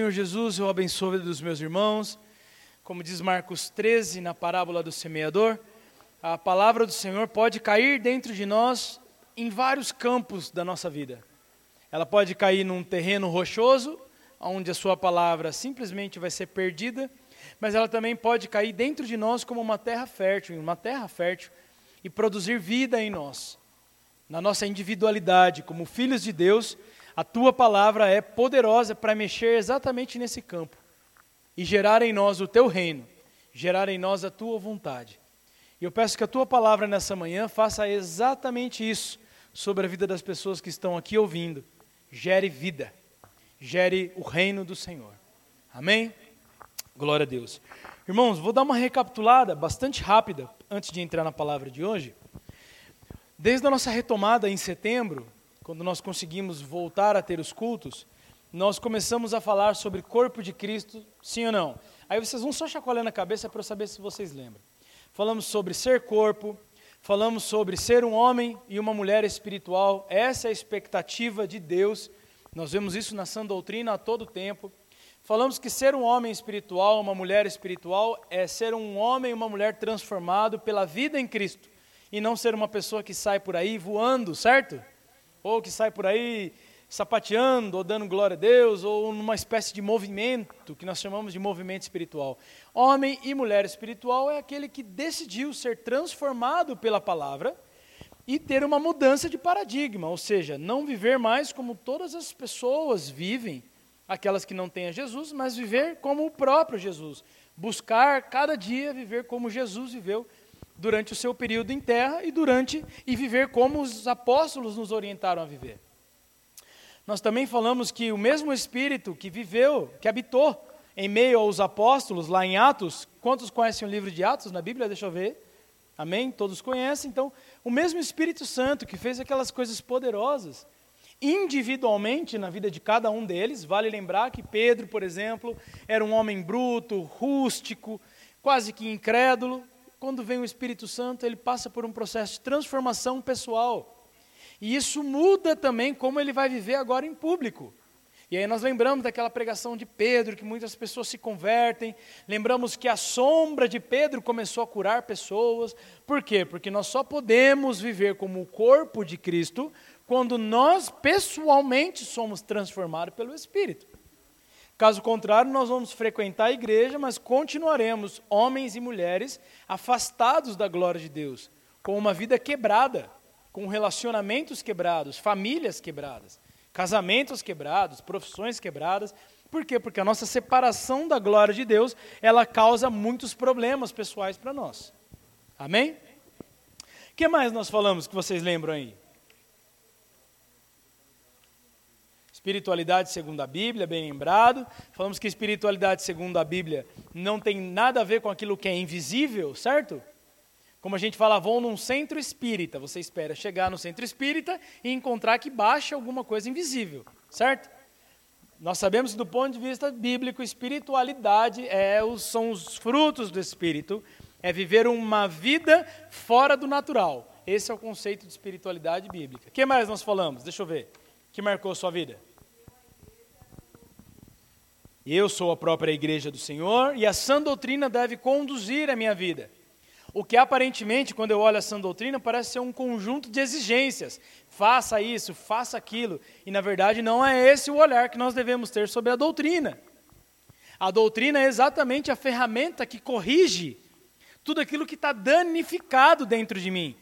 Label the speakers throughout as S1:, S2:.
S1: Senhor Jesus, eu abençoo dos meus irmãos. Como diz Marcos 13 na parábola do semeador, a palavra do Senhor pode cair dentro de nós em vários campos da nossa vida. Ela pode cair num terreno rochoso, onde a sua palavra simplesmente vai ser perdida, mas ela também pode cair dentro de nós como uma terra fértil, uma terra fértil e produzir vida em nós. Na nossa individualidade, como filhos de Deus, a tua palavra é poderosa para mexer exatamente nesse campo e gerar em nós o teu reino, gerar em nós a tua vontade. E eu peço que a tua palavra nessa manhã faça exatamente isso sobre a vida das pessoas que estão aqui ouvindo. Gere vida, gere o reino do Senhor. Amém? Glória a Deus. Irmãos, vou dar uma recapitulada bastante rápida antes de entrar na palavra de hoje. Desde a nossa retomada em setembro, quando nós conseguimos voltar a ter os cultos, nós começamos a falar sobre corpo de Cristo, sim ou não? Aí vocês vão só chacoalhando a cabeça para eu saber se vocês lembram. Falamos sobre ser corpo, falamos sobre ser um homem e uma mulher espiritual, essa é a expectativa de Deus. Nós vemos isso na sã doutrina a todo tempo. Falamos que ser um homem espiritual, uma mulher espiritual, é ser um homem e uma mulher transformado pela vida em Cristo, e não ser uma pessoa que sai por aí voando, certo? Ou que sai por aí sapateando, ou dando glória a Deus, ou numa espécie de movimento que nós chamamos de movimento espiritual. Homem e mulher espiritual é aquele que decidiu ser transformado pela palavra e ter uma mudança de paradigma, ou seja, não viver mais como todas as pessoas vivem, aquelas que não têm a Jesus, mas viver como o próprio Jesus. Buscar cada dia viver como Jesus viveu durante o seu período em terra e durante e viver como os apóstolos nos orientaram a viver. Nós também falamos que o mesmo espírito que viveu, que habitou em meio aos apóstolos lá em Atos, quantos conhecem o livro de Atos na Bíblia? Deixa eu ver. Amém? Todos conhecem. Então, o mesmo Espírito Santo que fez aquelas coisas poderosas, individualmente na vida de cada um deles. Vale lembrar que Pedro, por exemplo, era um homem bruto, rústico, quase que incrédulo, quando vem o Espírito Santo, ele passa por um processo de transformação pessoal. E isso muda também como ele vai viver agora em público. E aí nós lembramos daquela pregação de Pedro, que muitas pessoas se convertem. Lembramos que a sombra de Pedro começou a curar pessoas. Por quê? Porque nós só podemos viver como o corpo de Cristo quando nós pessoalmente somos transformados pelo Espírito. Caso contrário, nós vamos frequentar a igreja, mas continuaremos, homens e mulheres, afastados da glória de Deus, com uma vida quebrada, com relacionamentos quebrados, famílias quebradas, casamentos quebrados, profissões quebradas. Por quê? Porque a nossa separação da glória de Deus, ela causa muitos problemas pessoais para nós. Amém? O que mais nós falamos que vocês lembram aí? Espiritualidade segundo a Bíblia, bem lembrado. Falamos que espiritualidade segundo a Bíblia não tem nada a ver com aquilo que é invisível, certo? Como a gente fala, vão num centro espírita. Você espera chegar no centro espírita e encontrar que baixa alguma coisa invisível, certo? Nós sabemos que, do ponto de vista bíblico, espiritualidade é são os frutos do Espírito, é viver uma vida fora do natural. Esse é o conceito de espiritualidade bíblica. O que mais nós falamos? Deixa eu ver. que marcou sua vida? Eu sou a própria igreja do Senhor e a sã doutrina deve conduzir a minha vida. O que aparentemente, quando eu olho a sã doutrina, parece ser um conjunto de exigências. Faça isso, faça aquilo. E na verdade não é esse o olhar que nós devemos ter sobre a doutrina. A doutrina é exatamente a ferramenta que corrige tudo aquilo que está danificado dentro de mim.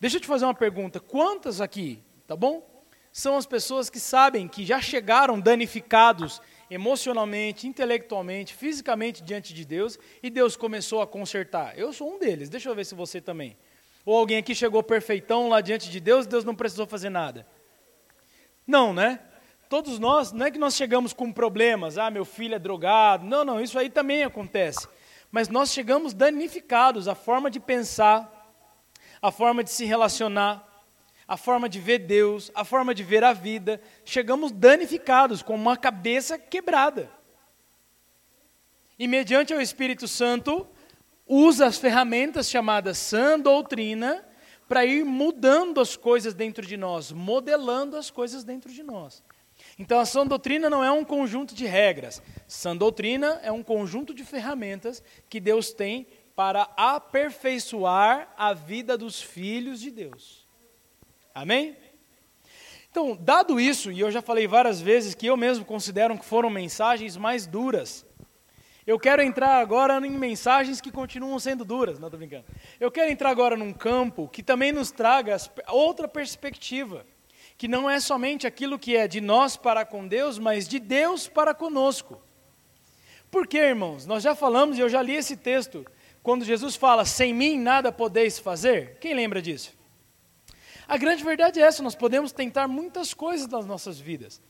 S1: Deixa eu te fazer uma pergunta: quantas aqui, tá bom? São as pessoas que sabem que já chegaram danificados emocionalmente, intelectualmente, fisicamente diante de Deus e Deus começou a consertar. Eu sou um deles, deixa eu ver se você também. Ou alguém aqui chegou perfeitão lá diante de Deus e Deus não precisou fazer nada. Não, né? Todos nós, não é que nós chegamos com problemas, ah, meu filho é drogado. Não, não, isso aí também acontece. Mas nós chegamos danificados, a forma de pensar, a forma de se relacionar, a forma de ver Deus, a forma de ver a vida, chegamos danificados, com uma cabeça quebrada. E mediante o Espírito Santo, usa as ferramentas chamadas sã doutrina para ir mudando as coisas dentro de nós, modelando as coisas dentro de nós. Então a sã doutrina não é um conjunto de regras. Sã doutrina é um conjunto de ferramentas que Deus tem para aperfeiçoar a vida dos filhos de Deus. Amém? Então, dado isso, e eu já falei várias vezes que eu mesmo considero que foram mensagens mais duras, eu quero entrar agora em mensagens que continuam sendo duras, não estou brincando. Eu quero entrar agora num campo que também nos traga outra perspectiva, que não é somente aquilo que é de nós para com Deus, mas de Deus para conosco. Por quê, irmãos? Nós já falamos e eu já li esse texto, quando Jesus fala: Sem mim nada podeis fazer. Quem lembra disso? A grande verdade é essa: nós podemos tentar muitas coisas nas nossas vidas.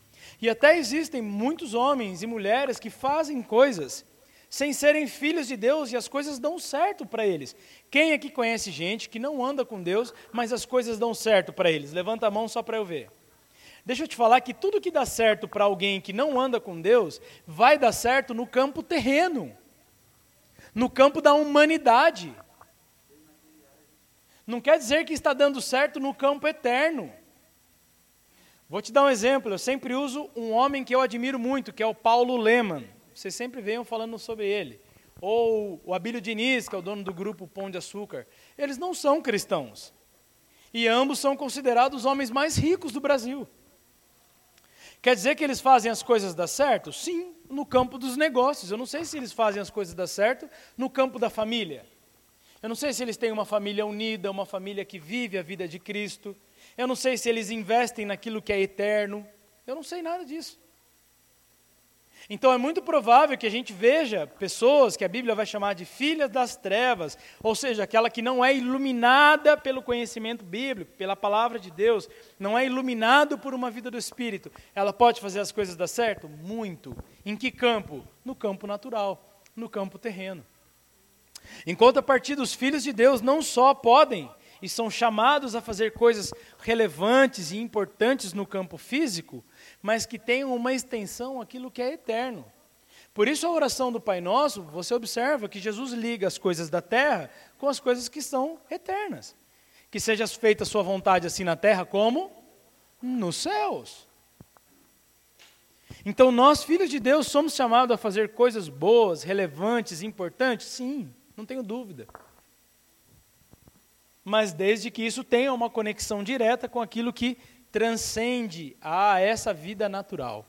S1: E até existem muitos homens e mulheres que fazem coisas sem serem filhos de Deus e as coisas dão certo para eles. Quem aqui conhece gente que não anda com Deus, mas as coisas dão certo para eles? Levanta a mão só para eu ver. Deixa eu te falar que tudo que dá certo para alguém que não anda com Deus, vai dar certo no campo terreno, no campo da humanidade. Não quer dizer que está dando certo no campo eterno. Vou te dar um exemplo. Eu sempre uso um homem que eu admiro muito, que é o Paulo Leman. Vocês sempre venham falando sobre ele. Ou o Abílio Diniz, que é o dono do grupo Pão de Açúcar. Eles não são cristãos. E ambos são considerados os homens mais ricos do Brasil. Quer dizer que eles fazem as coisas dar certo? Sim, no campo dos negócios. Eu não sei se eles fazem as coisas dar certo no campo da família. Eu não sei se eles têm uma família unida, uma família que vive a vida de Cristo. Eu não sei se eles investem naquilo que é eterno. Eu não sei nada disso. Então é muito provável que a gente veja pessoas que a Bíblia vai chamar de filhas das trevas, ou seja, aquela que não é iluminada pelo conhecimento bíblico, pela palavra de Deus, não é iluminado por uma vida do Espírito. Ela pode fazer as coisas dar certo? Muito. Em que campo? No campo natural, no campo terreno. Enquanto a partir dos filhos de Deus não só podem e são chamados a fazer coisas relevantes e importantes no campo físico, mas que tenham uma extensão aquilo que é eterno. Por isso a oração do Pai Nosso, você observa que Jesus liga as coisas da terra com as coisas que são eternas. Que seja feita a sua vontade assim na terra como nos céus. Então nós, filhos de Deus, somos chamados a fazer coisas boas, relevantes, importantes? Sim, não tenho dúvida. Mas desde que isso tenha uma conexão direta com aquilo que transcende a essa vida natural.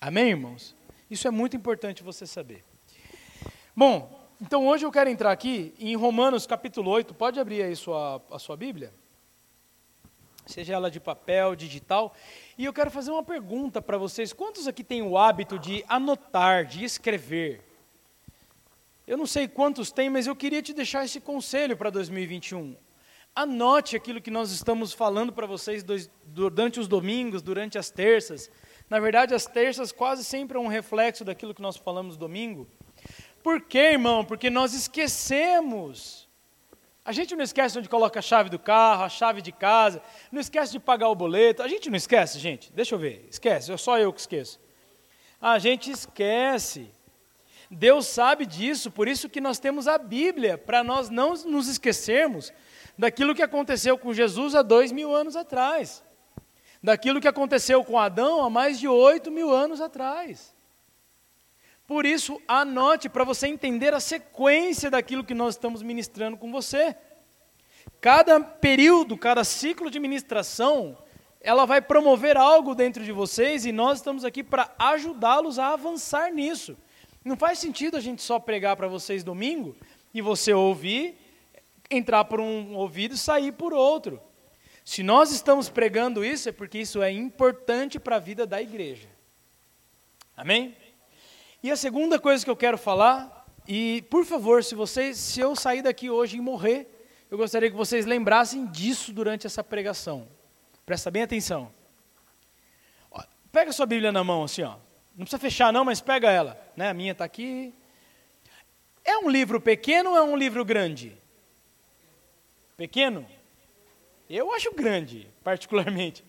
S1: Amém, irmãos? Isso é muito importante você saber. Bom, então hoje eu quero entrar aqui em Romanos capítulo 8. Pode abrir aí sua, a sua Bíblia? Seja ela de papel, digital. E eu quero fazer uma pergunta para vocês. Quantos aqui têm o hábito de anotar, de escrever? Eu não sei quantos têm, mas eu queria te deixar esse conselho para 2021. Anote aquilo que nós estamos falando para vocês durante os domingos, durante as terças. Na verdade, as terças quase sempre é um reflexo daquilo que nós falamos domingo. Por quê, irmão? Porque nós esquecemos. A gente não esquece onde coloca a chave do carro, a chave de casa, não esquece de pagar o boleto. A gente não esquece, gente? Deixa eu ver. Esquece, é só eu que esqueço. A gente esquece. Deus sabe disso, por isso que nós temos a Bíblia, para nós não nos esquecermos daquilo que aconteceu com Jesus há dois mil anos atrás, daquilo que aconteceu com Adão há mais de oito mil anos atrás. Por isso, anote para você entender a sequência daquilo que nós estamos ministrando com você. Cada período, cada ciclo de ministração, ela vai promover algo dentro de vocês e nós estamos aqui para ajudá-los a avançar nisso. Não faz sentido a gente só pregar para vocês domingo e você ouvir entrar por um ouvido e sair por outro. Se nós estamos pregando isso, é porque isso é importante para a vida da igreja. Amém? E a segunda coisa que eu quero falar, e por favor, se vocês, se eu sair daqui hoje e morrer, eu gostaria que vocês lembrassem disso durante essa pregação. Presta bem atenção. Pega sua Bíblia na mão assim, ó. Não precisa fechar não, mas pega ela. Né? A minha está aqui. É um livro pequeno ou é um livro grande? Pequeno? Eu acho grande, particularmente.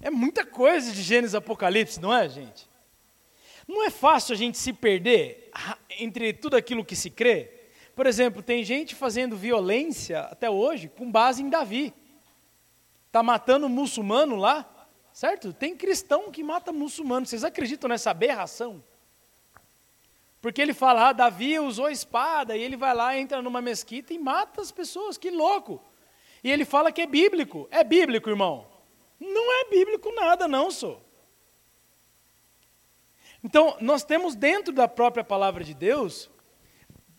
S1: É muita coisa de Gênesis Apocalipse, não é, gente? Não é fácil a gente se perder entre tudo aquilo que se crê. Por exemplo, tem gente fazendo violência até hoje com base em Davi. Está matando um muçulmano lá, certo? Tem cristão que mata muçulmano. Vocês acreditam nessa aberração? Porque ele fala, ah, Davi usou espada, e ele vai lá, entra numa mesquita e mata as pessoas, que louco. E ele fala que é bíblico. É bíblico, irmão? Não é bíblico nada, não, sou. Então, nós temos dentro da própria palavra de Deus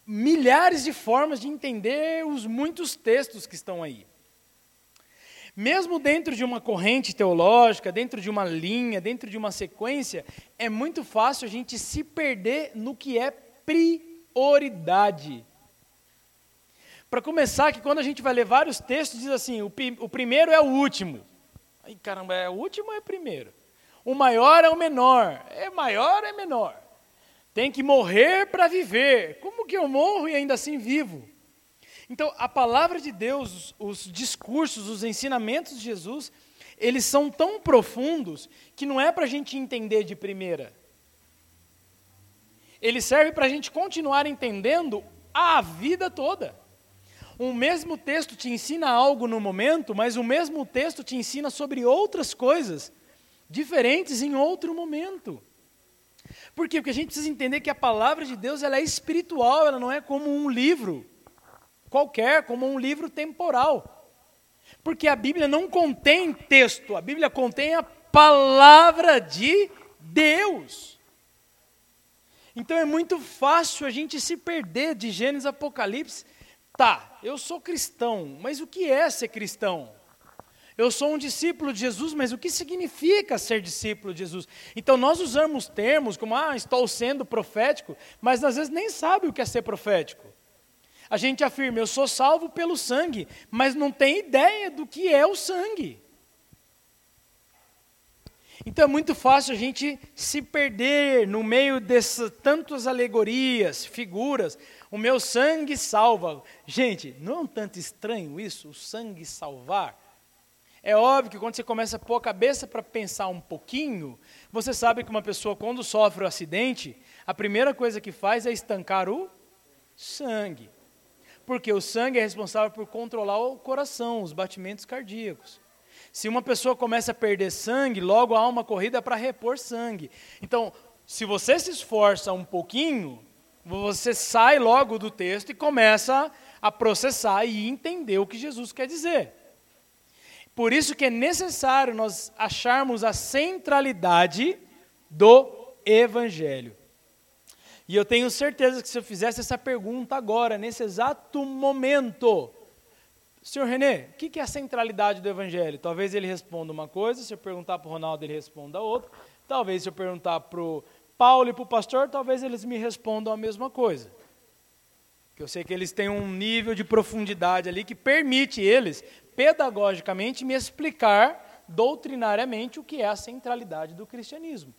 S1: milhares de formas de entender os muitos textos que estão aí. Mesmo dentro de uma corrente teológica, dentro de uma linha, dentro de uma sequência, é muito fácil a gente se perder no que é prioridade. Para começar, que quando a gente vai ler vários textos, diz assim: o, o primeiro é o último. Aí, caramba, é o último ou é o primeiro? O maior é o menor. É maior é menor? Tem que morrer para viver. Como que eu morro e ainda assim vivo? Então, a palavra de Deus, os discursos, os ensinamentos de Jesus, eles são tão profundos que não é para a gente entender de primeira. Ele serve para a gente continuar entendendo a vida toda. Um mesmo texto te ensina algo no momento, mas o mesmo texto te ensina sobre outras coisas diferentes em outro momento. Por quê? Porque a gente precisa entender que a palavra de Deus ela é espiritual, ela não é como um livro qualquer, como um livro temporal. Porque a Bíblia não contém texto, a Bíblia contém a palavra de Deus. Então é muito fácil a gente se perder de Gênesis Apocalipse. Tá, eu sou cristão, mas o que é ser cristão? Eu sou um discípulo de Jesus, mas o que significa ser discípulo de Jesus? Então nós usamos termos como, ah, estou sendo profético, mas às vezes nem sabe o que é ser profético. A gente afirma, eu sou salvo pelo sangue, mas não tem ideia do que é o sangue. Então é muito fácil a gente se perder no meio dessas tantas alegorias, figuras. O meu sangue salva. Gente, não é um tanto estranho isso, o sangue salvar? É óbvio que quando você começa a pôr a cabeça para pensar um pouquinho, você sabe que uma pessoa, quando sofre um acidente, a primeira coisa que faz é estancar o sangue porque o sangue é responsável por controlar o coração, os batimentos cardíacos. Se uma pessoa começa a perder sangue, logo há uma corrida para repor sangue. Então, se você se esforça um pouquinho, você sai logo do texto e começa a processar e entender o que Jesus quer dizer. Por isso que é necessário nós acharmos a centralidade do Evangelho. E eu tenho certeza que se eu fizesse essa pergunta agora, nesse exato momento, Senhor Renê, o que é a centralidade do Evangelho? Talvez ele responda uma coisa, se eu perguntar para o Ronaldo, ele responda outra. Talvez se eu perguntar para o Paulo e para o pastor, talvez eles me respondam a mesma coisa. Que eu sei que eles têm um nível de profundidade ali que permite eles, pedagogicamente, me explicar doutrinariamente o que é a centralidade do cristianismo.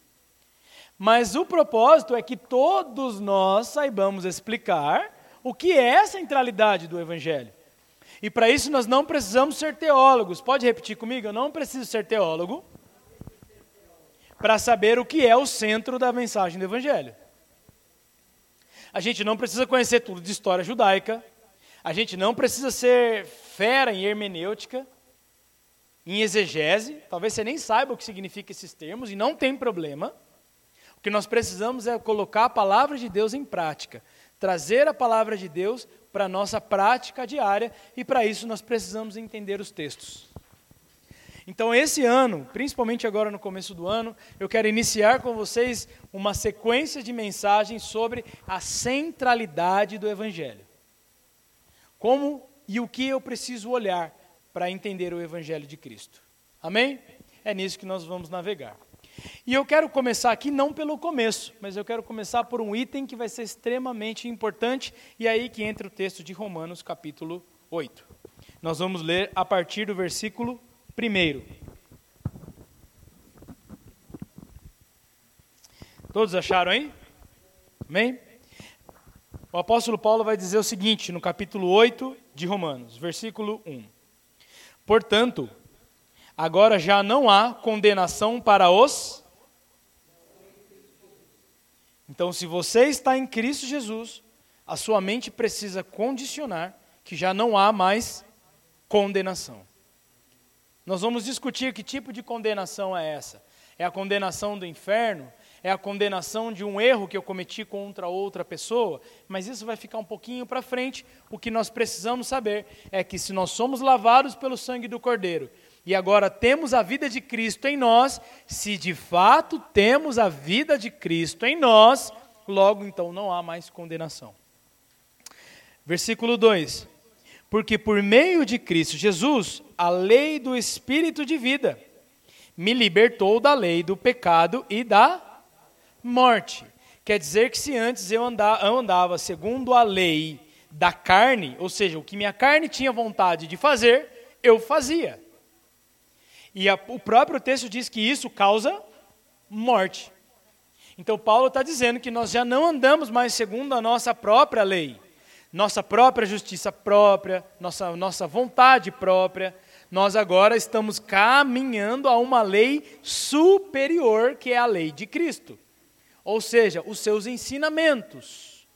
S1: Mas o propósito é que todos nós saibamos explicar o que é a centralidade do Evangelho. E para isso nós não precisamos ser teólogos. Pode repetir comigo? Eu não preciso ser teólogo para saber o que é o centro da mensagem do Evangelho. A gente não precisa conhecer tudo de história judaica. A gente não precisa ser fera em hermenêutica, em exegese. Talvez você nem saiba o que significa esses termos, e não tem problema. Que nós precisamos é colocar a palavra de Deus em prática, trazer a palavra de Deus para a nossa prática diária, e para isso nós precisamos entender os textos. Então, esse ano, principalmente agora no começo do ano, eu quero iniciar com vocês uma sequência de mensagens sobre a centralidade do Evangelho. Como e o que eu preciso olhar para entender o Evangelho de Cristo. Amém? É nisso que nós vamos navegar. E eu quero começar aqui não pelo começo, mas eu quero começar por um item que vai ser extremamente importante, e é aí que entra o texto de Romanos, capítulo 8. Nós vamos ler a partir do versículo 1. Todos acharam aí? Amém? O apóstolo Paulo vai dizer o seguinte no capítulo 8 de Romanos, versículo 1. Portanto, Agora já não há condenação para os. Então, se você está em Cristo Jesus, a sua mente precisa condicionar que já não há mais condenação. Nós vamos discutir que tipo de condenação é essa. É a condenação do inferno? É a condenação de um erro que eu cometi contra outra pessoa? Mas isso vai ficar um pouquinho para frente. O que nós precisamos saber é que se nós somos lavados pelo sangue do Cordeiro e agora temos a vida de Cristo em nós, se de fato temos a vida de Cristo em nós, logo então não há mais condenação. Versículo 2: Porque por meio de Cristo Jesus, a lei do Espírito de vida me libertou da lei do pecado e da morte. Quer dizer que se antes eu andava segundo a lei da carne, ou seja, o que minha carne tinha vontade de fazer, eu fazia. E a, o próprio texto diz que isso causa morte. Então Paulo está dizendo que nós já não andamos mais segundo a nossa própria lei, nossa própria justiça própria, nossa, nossa vontade própria, nós agora estamos caminhando a uma lei superior, que é a lei de Cristo. Ou seja, os seus ensinamentos.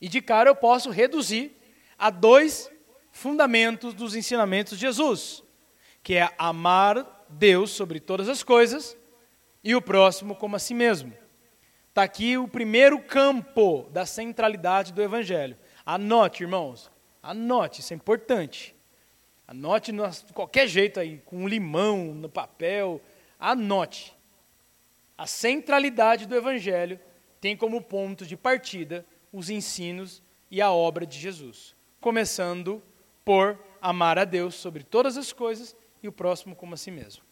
S1: E de cara eu posso reduzir a dois fundamentos dos ensinamentos de Jesus, que é amar Deus sobre todas as coisas e o próximo como a si mesmo. Está aqui o primeiro campo da centralidade do Evangelho. Anote, irmãos, anote, isso é importante. Anote de qualquer jeito aí, com um limão no papel. Anote. A centralidade do Evangelho tem como ponto de partida os ensinos e a obra de Jesus. Começando por amar a Deus sobre todas as coisas e o próximo como a si mesmo.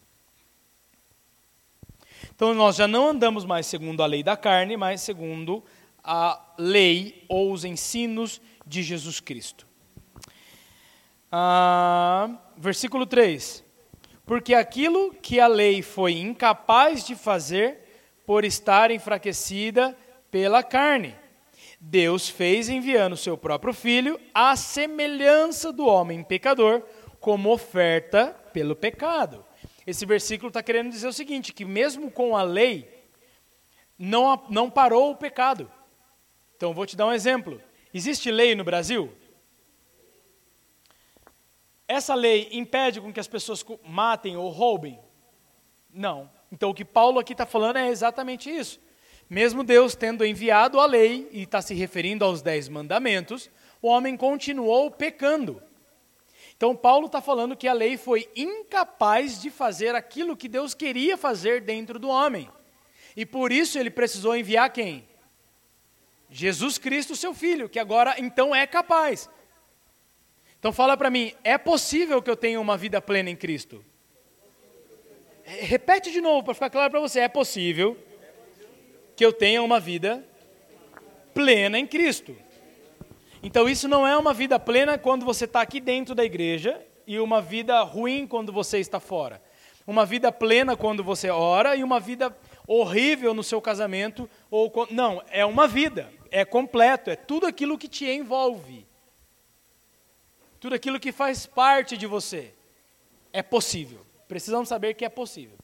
S1: Então nós já não andamos mais segundo a lei da carne, mas segundo a lei ou os ensinos de Jesus Cristo. Ah, versículo 3: Porque aquilo que a lei foi incapaz de fazer, por estar enfraquecida pela carne, Deus fez enviando o seu próprio filho à semelhança do homem pecador, como oferta pelo pecado. Esse versículo está querendo dizer o seguinte: que mesmo com a lei, não, não parou o pecado. Então, vou te dar um exemplo. Existe lei no Brasil? Essa lei impede com que as pessoas matem ou roubem? Não. Então o que Paulo aqui está falando é exatamente isso. Mesmo Deus tendo enviado a lei, e está se referindo aos dez mandamentos, o homem continuou pecando. Então Paulo está falando que a lei foi incapaz de fazer aquilo que Deus queria fazer dentro do homem. E por isso ele precisou enviar quem? Jesus Cristo, seu filho, que agora então é capaz. Então fala para mim, é possível que eu tenha uma vida plena em Cristo? Repete de novo para ficar claro para você, é possível que eu tenha uma vida plena em Cristo. Então isso não é uma vida plena quando você está aqui dentro da igreja e uma vida ruim quando você está fora. Uma vida plena quando você ora e uma vida horrível no seu casamento ou não, é uma vida, é completo, é tudo aquilo que te envolve tudo aquilo que faz parte de você. É possível. Precisamos saber que é possível.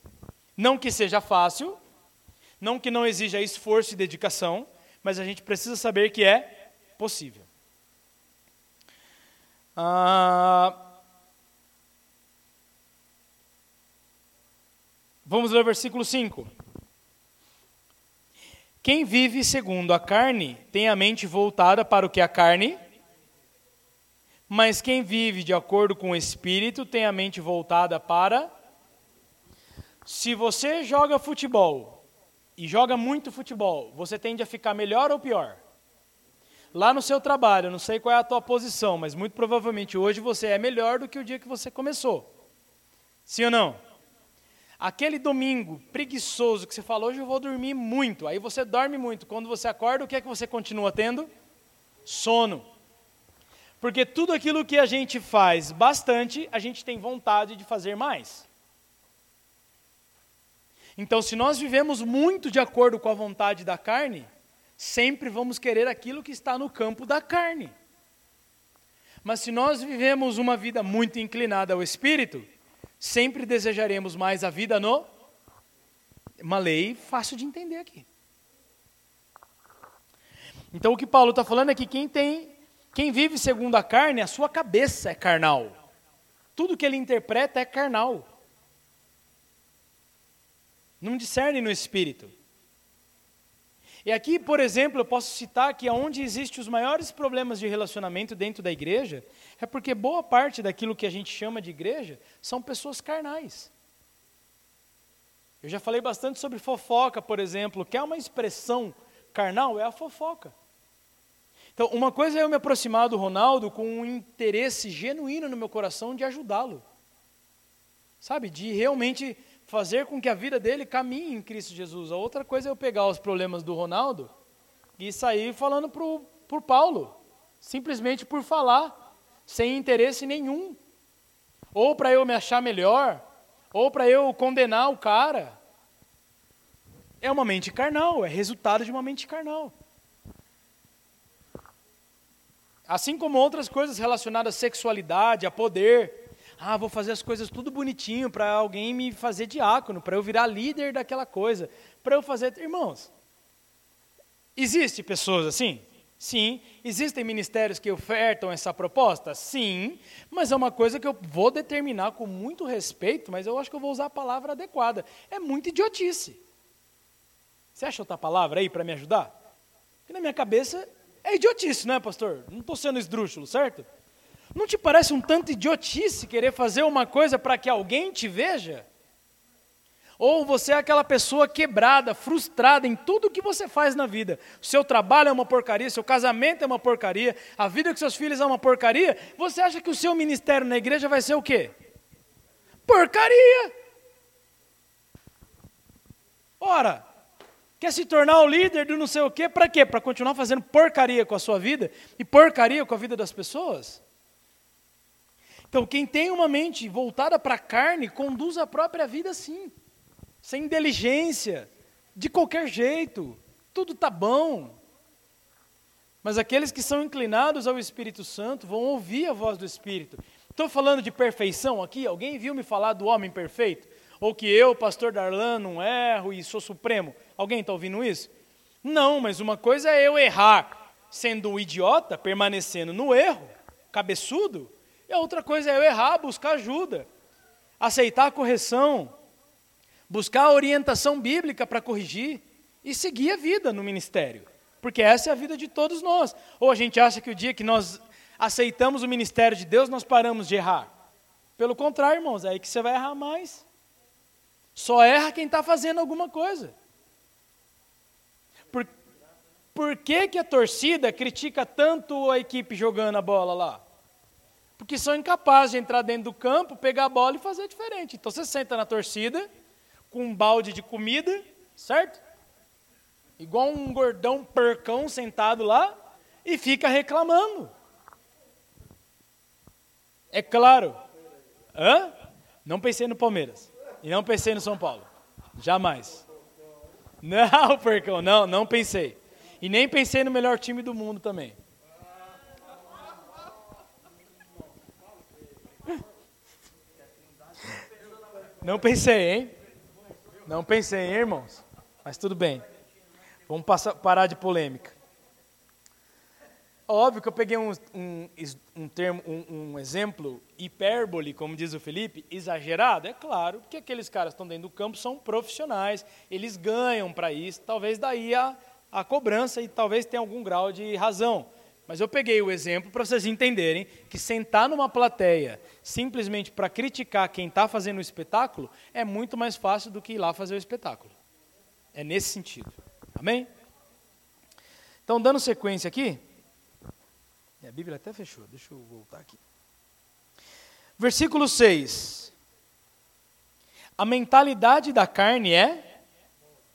S1: Não que seja fácil, não que não exija esforço e dedicação, mas a gente precisa saber que é possível. Ah, vamos ler o versículo 5. Quem vive segundo a carne tem a mente voltada para o que a carne mas quem vive de acordo com o Espírito tem a mente voltada para. Se você joga futebol e joga muito futebol, você tende a ficar melhor ou pior? Lá no seu trabalho, não sei qual é a tua posição, mas muito provavelmente hoje você é melhor do que o dia que você começou. Sim ou não? Aquele domingo preguiçoso que você falou, hoje eu vou dormir muito. Aí você dorme muito. Quando você acorda, o que é que você continua tendo? Sono. Porque tudo aquilo que a gente faz bastante, a gente tem vontade de fazer mais. Então, se nós vivemos muito de acordo com a vontade da carne, sempre vamos querer aquilo que está no campo da carne. Mas se nós vivemos uma vida muito inclinada ao espírito, sempre desejaremos mais a vida no. Uma lei fácil de entender aqui. Então, o que Paulo está falando é que quem tem quem vive segundo a carne, a sua cabeça é carnal. Tudo que ele interpreta é carnal. Não discerne no espírito. E aqui, por exemplo, eu posso citar que onde existem os maiores problemas de relacionamento dentro da igreja é porque boa parte daquilo que a gente chama de igreja são pessoas carnais. Eu já falei bastante sobre fofoca, por exemplo, que é uma expressão carnal, é a fofoca. Então, uma coisa é eu me aproximar do Ronaldo com um interesse genuíno no meu coração de ajudá-lo. Sabe? De realmente fazer com que a vida dele caminhe em Cristo Jesus. A outra coisa é eu pegar os problemas do Ronaldo e sair falando para o Paulo, simplesmente por falar, sem interesse nenhum. Ou para eu me achar melhor, ou para eu condenar o cara. É uma mente carnal, é resultado de uma mente carnal. Assim como outras coisas relacionadas à sexualidade, a poder, ah, vou fazer as coisas tudo bonitinho para alguém me fazer diácono, para eu virar líder daquela coisa, para eu fazer. Irmãos, existe pessoas assim? Sim. Existem ministérios que ofertam essa proposta? Sim. Mas é uma coisa que eu vou determinar com muito respeito, mas eu acho que eu vou usar a palavra adequada. É muito idiotice. Você acha outra palavra aí para me ajudar? Porque na minha cabeça é idiotice, não é, pastor? Não estou sendo esdrúxulo, certo? Não te parece um tanto idiotice querer fazer uma coisa para que alguém te veja? Ou você é aquela pessoa quebrada, frustrada em tudo que você faz na vida. Seu trabalho é uma porcaria, seu casamento é uma porcaria, a vida com seus filhos é uma porcaria. Você acha que o seu ministério na igreja vai ser o quê? Porcaria! Ora, quer se tornar o líder do não sei o quê, para quê? Para continuar fazendo porcaria com a sua vida e porcaria com a vida das pessoas? Então, quem tem uma mente voltada para a carne, conduz a própria vida assim, sem inteligência, de qualquer jeito, tudo está bom. Mas aqueles que são inclinados ao Espírito Santo vão ouvir a voz do Espírito. Estou falando de perfeição aqui? Alguém viu me falar do homem perfeito? Ou que eu, pastor Darlan, não erro e sou supremo? Alguém está ouvindo isso? Não, mas uma coisa é eu errar sendo um idiota, permanecendo no erro, cabeçudo, e a outra coisa é eu errar, buscar ajuda, aceitar a correção, buscar a orientação bíblica para corrigir e seguir a vida no ministério. Porque essa é a vida de todos nós. Ou a gente acha que o dia que nós aceitamos o ministério de Deus, nós paramos de errar. Pelo contrário, irmãos, é aí que você vai errar mais. Só erra quem está fazendo alguma coisa. Por, por que, que a torcida critica tanto a equipe jogando a bola lá? Porque são incapazes de entrar dentro do campo, pegar a bola e fazer diferente. Então você senta na torcida, com um balde de comida, certo? Igual um gordão percão sentado lá, e fica reclamando. É claro. Hã? Não pensei no Palmeiras. E não pensei no São Paulo. Jamais. Não, percão, não, não pensei. E nem pensei no melhor time do mundo também. Não pensei, hein? Não pensei, hein, irmãos? Mas tudo bem. Vamos passar, parar de polêmica. Óbvio que eu peguei um, um, um termo, um, um, exemplo, hipérbole, como diz o Felipe, exagerado. É claro que aqueles caras que estão dentro do campo são profissionais, eles ganham para isso, talvez daí a, a cobrança e talvez tenha algum grau de razão. Mas eu peguei o exemplo para vocês entenderem que sentar numa plateia simplesmente para criticar quem está fazendo o espetáculo é muito mais fácil do que ir lá fazer o espetáculo. É nesse sentido. Amém? Então, dando sequência aqui. A Bíblia até fechou, deixa eu voltar aqui. Versículo 6. A mentalidade da carne é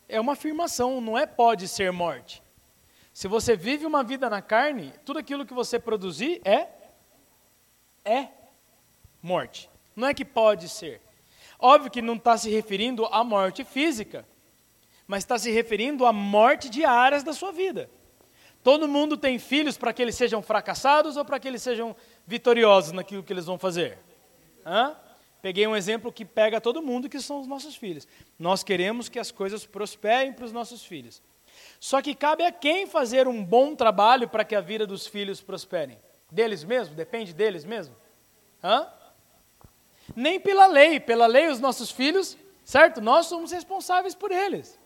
S1: é uma afirmação, não é pode ser morte. Se você vive uma vida na carne, tudo aquilo que você produzir é é morte. Não é que pode ser. Óbvio que não está se referindo à morte física, mas está se referindo à morte de áreas da sua vida. Todo mundo tem filhos para que eles sejam fracassados ou para que eles sejam vitoriosos naquilo que eles vão fazer? Hã? Peguei um exemplo que pega todo mundo, que são os nossos filhos. Nós queremos que as coisas prosperem para os nossos filhos. Só que cabe a quem fazer um bom trabalho para que a vida dos filhos prosperem? Deles mesmos? Depende deles mesmo? Hã? Nem pela lei. Pela lei, os nossos filhos, certo? Nós somos responsáveis por eles.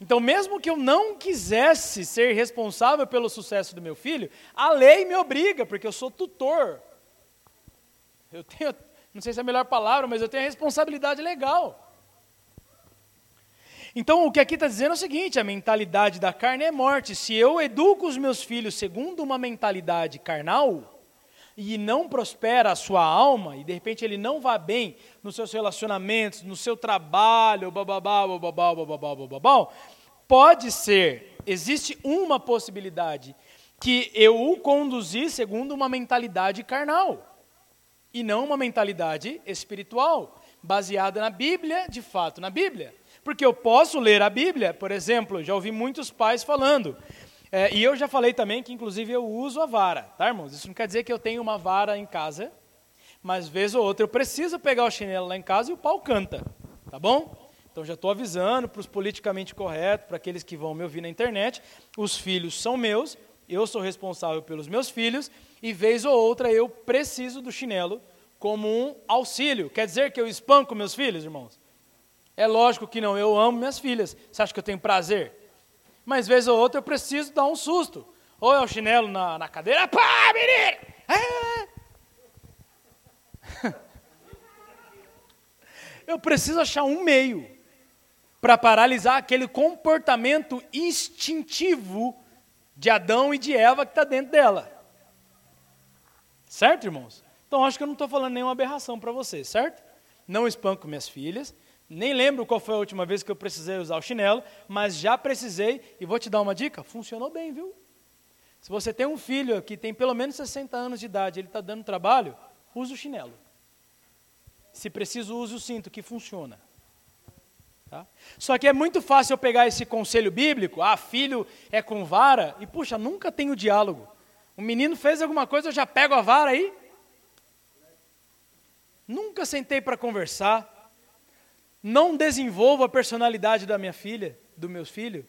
S1: Então, mesmo que eu não quisesse ser responsável pelo sucesso do meu filho, a lei me obriga, porque eu sou tutor. Eu tenho, não sei se é a melhor palavra, mas eu tenho a responsabilidade legal. Então, o que aqui está dizendo é o seguinte: a mentalidade da carne é morte. Se eu educo os meus filhos segundo uma mentalidade carnal, e não prospera a sua alma, e de repente ele não vai bem nos seus relacionamentos, no seu trabalho, bababá, bababá, bababá, bababá, pode ser, existe uma possibilidade, que eu o conduzi segundo uma mentalidade carnal, e não uma mentalidade espiritual, baseada na Bíblia, de fato na Bíblia. Porque eu posso ler a Bíblia, por exemplo, já ouvi muitos pais falando, é, e eu já falei também que, inclusive, eu uso a vara, tá, irmãos? Isso não quer dizer que eu tenho uma vara em casa, mas vez ou outra eu preciso pegar o chinelo lá em casa e o pau canta, tá bom? Então já estou avisando para os politicamente corretos, para aqueles que vão me ouvir na internet, os filhos são meus, eu sou responsável pelos meus filhos, e vez ou outra eu preciso do chinelo como um auxílio. Quer dizer que eu espanco meus filhos, irmãos? É lógico que não, eu amo minhas filhas. Você acha que eu tenho prazer? Mas vez ou outra eu preciso dar um susto. Ou é o chinelo na, na cadeira, pá, menino! É. eu preciso achar um meio para paralisar aquele comportamento instintivo de Adão e de Eva que está dentro dela. Certo, irmãos? Então acho que eu não estou falando nenhuma aberração para vocês, certo? Não espanco minhas filhas, nem lembro qual foi a última vez que eu precisei usar o chinelo, mas já precisei e vou te dar uma dica: funcionou bem, viu? Se você tem um filho que tem pelo menos 60 anos de idade, ele está dando trabalho, use o chinelo. Se preciso, use o cinto, que funciona. Tá? Só que é muito fácil eu pegar esse conselho bíblico, ah, filho é com vara, e puxa, nunca tem o diálogo. O menino fez alguma coisa, eu já pego a vara aí. Nunca sentei para conversar não desenvolvo a personalidade da minha filha, do meu filho,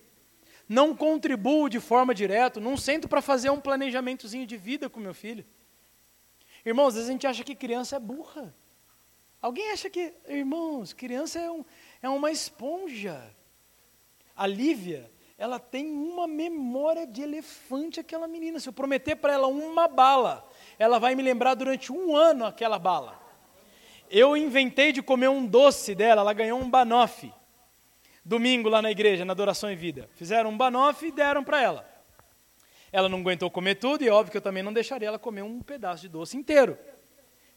S1: não contribuo de forma direta, não sento para fazer um planejamentozinho de vida com meu filho. Irmãos, às vezes a gente acha que criança é burra. Alguém acha que, irmãos, criança é, um, é uma esponja. A Lívia, ela tem uma memória de elefante, aquela menina. Se eu prometer para ela uma bala, ela vai me lembrar durante um ano aquela bala. Eu inventei de comer um doce dela, ela ganhou um banoffee. Domingo lá na igreja, na Adoração em Vida. Fizeram um banoffee e deram para ela. Ela não aguentou comer tudo e óbvio que eu também não deixaria ela comer um pedaço de doce inteiro.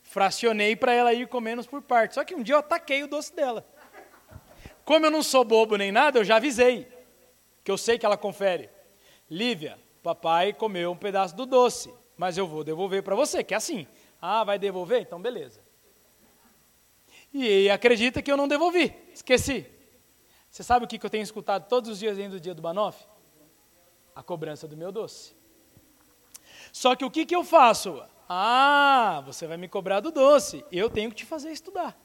S1: Fracionei para ela ir comendo por partes. Só que um dia eu ataquei o doce dela. Como eu não sou bobo nem nada, eu já avisei. Que eu sei que ela confere. Lívia, papai comeu um pedaço do doce, mas eu vou devolver para você, que é assim. Ah, vai devolver? Então beleza. E acredita que eu não devolvi, esqueci. Você sabe o que eu tenho escutado todos os dias dentro do dia do Banoff? A cobrança do meu doce. Só que o que, que eu faço? Ah, você vai me cobrar do doce, eu tenho que te fazer estudar.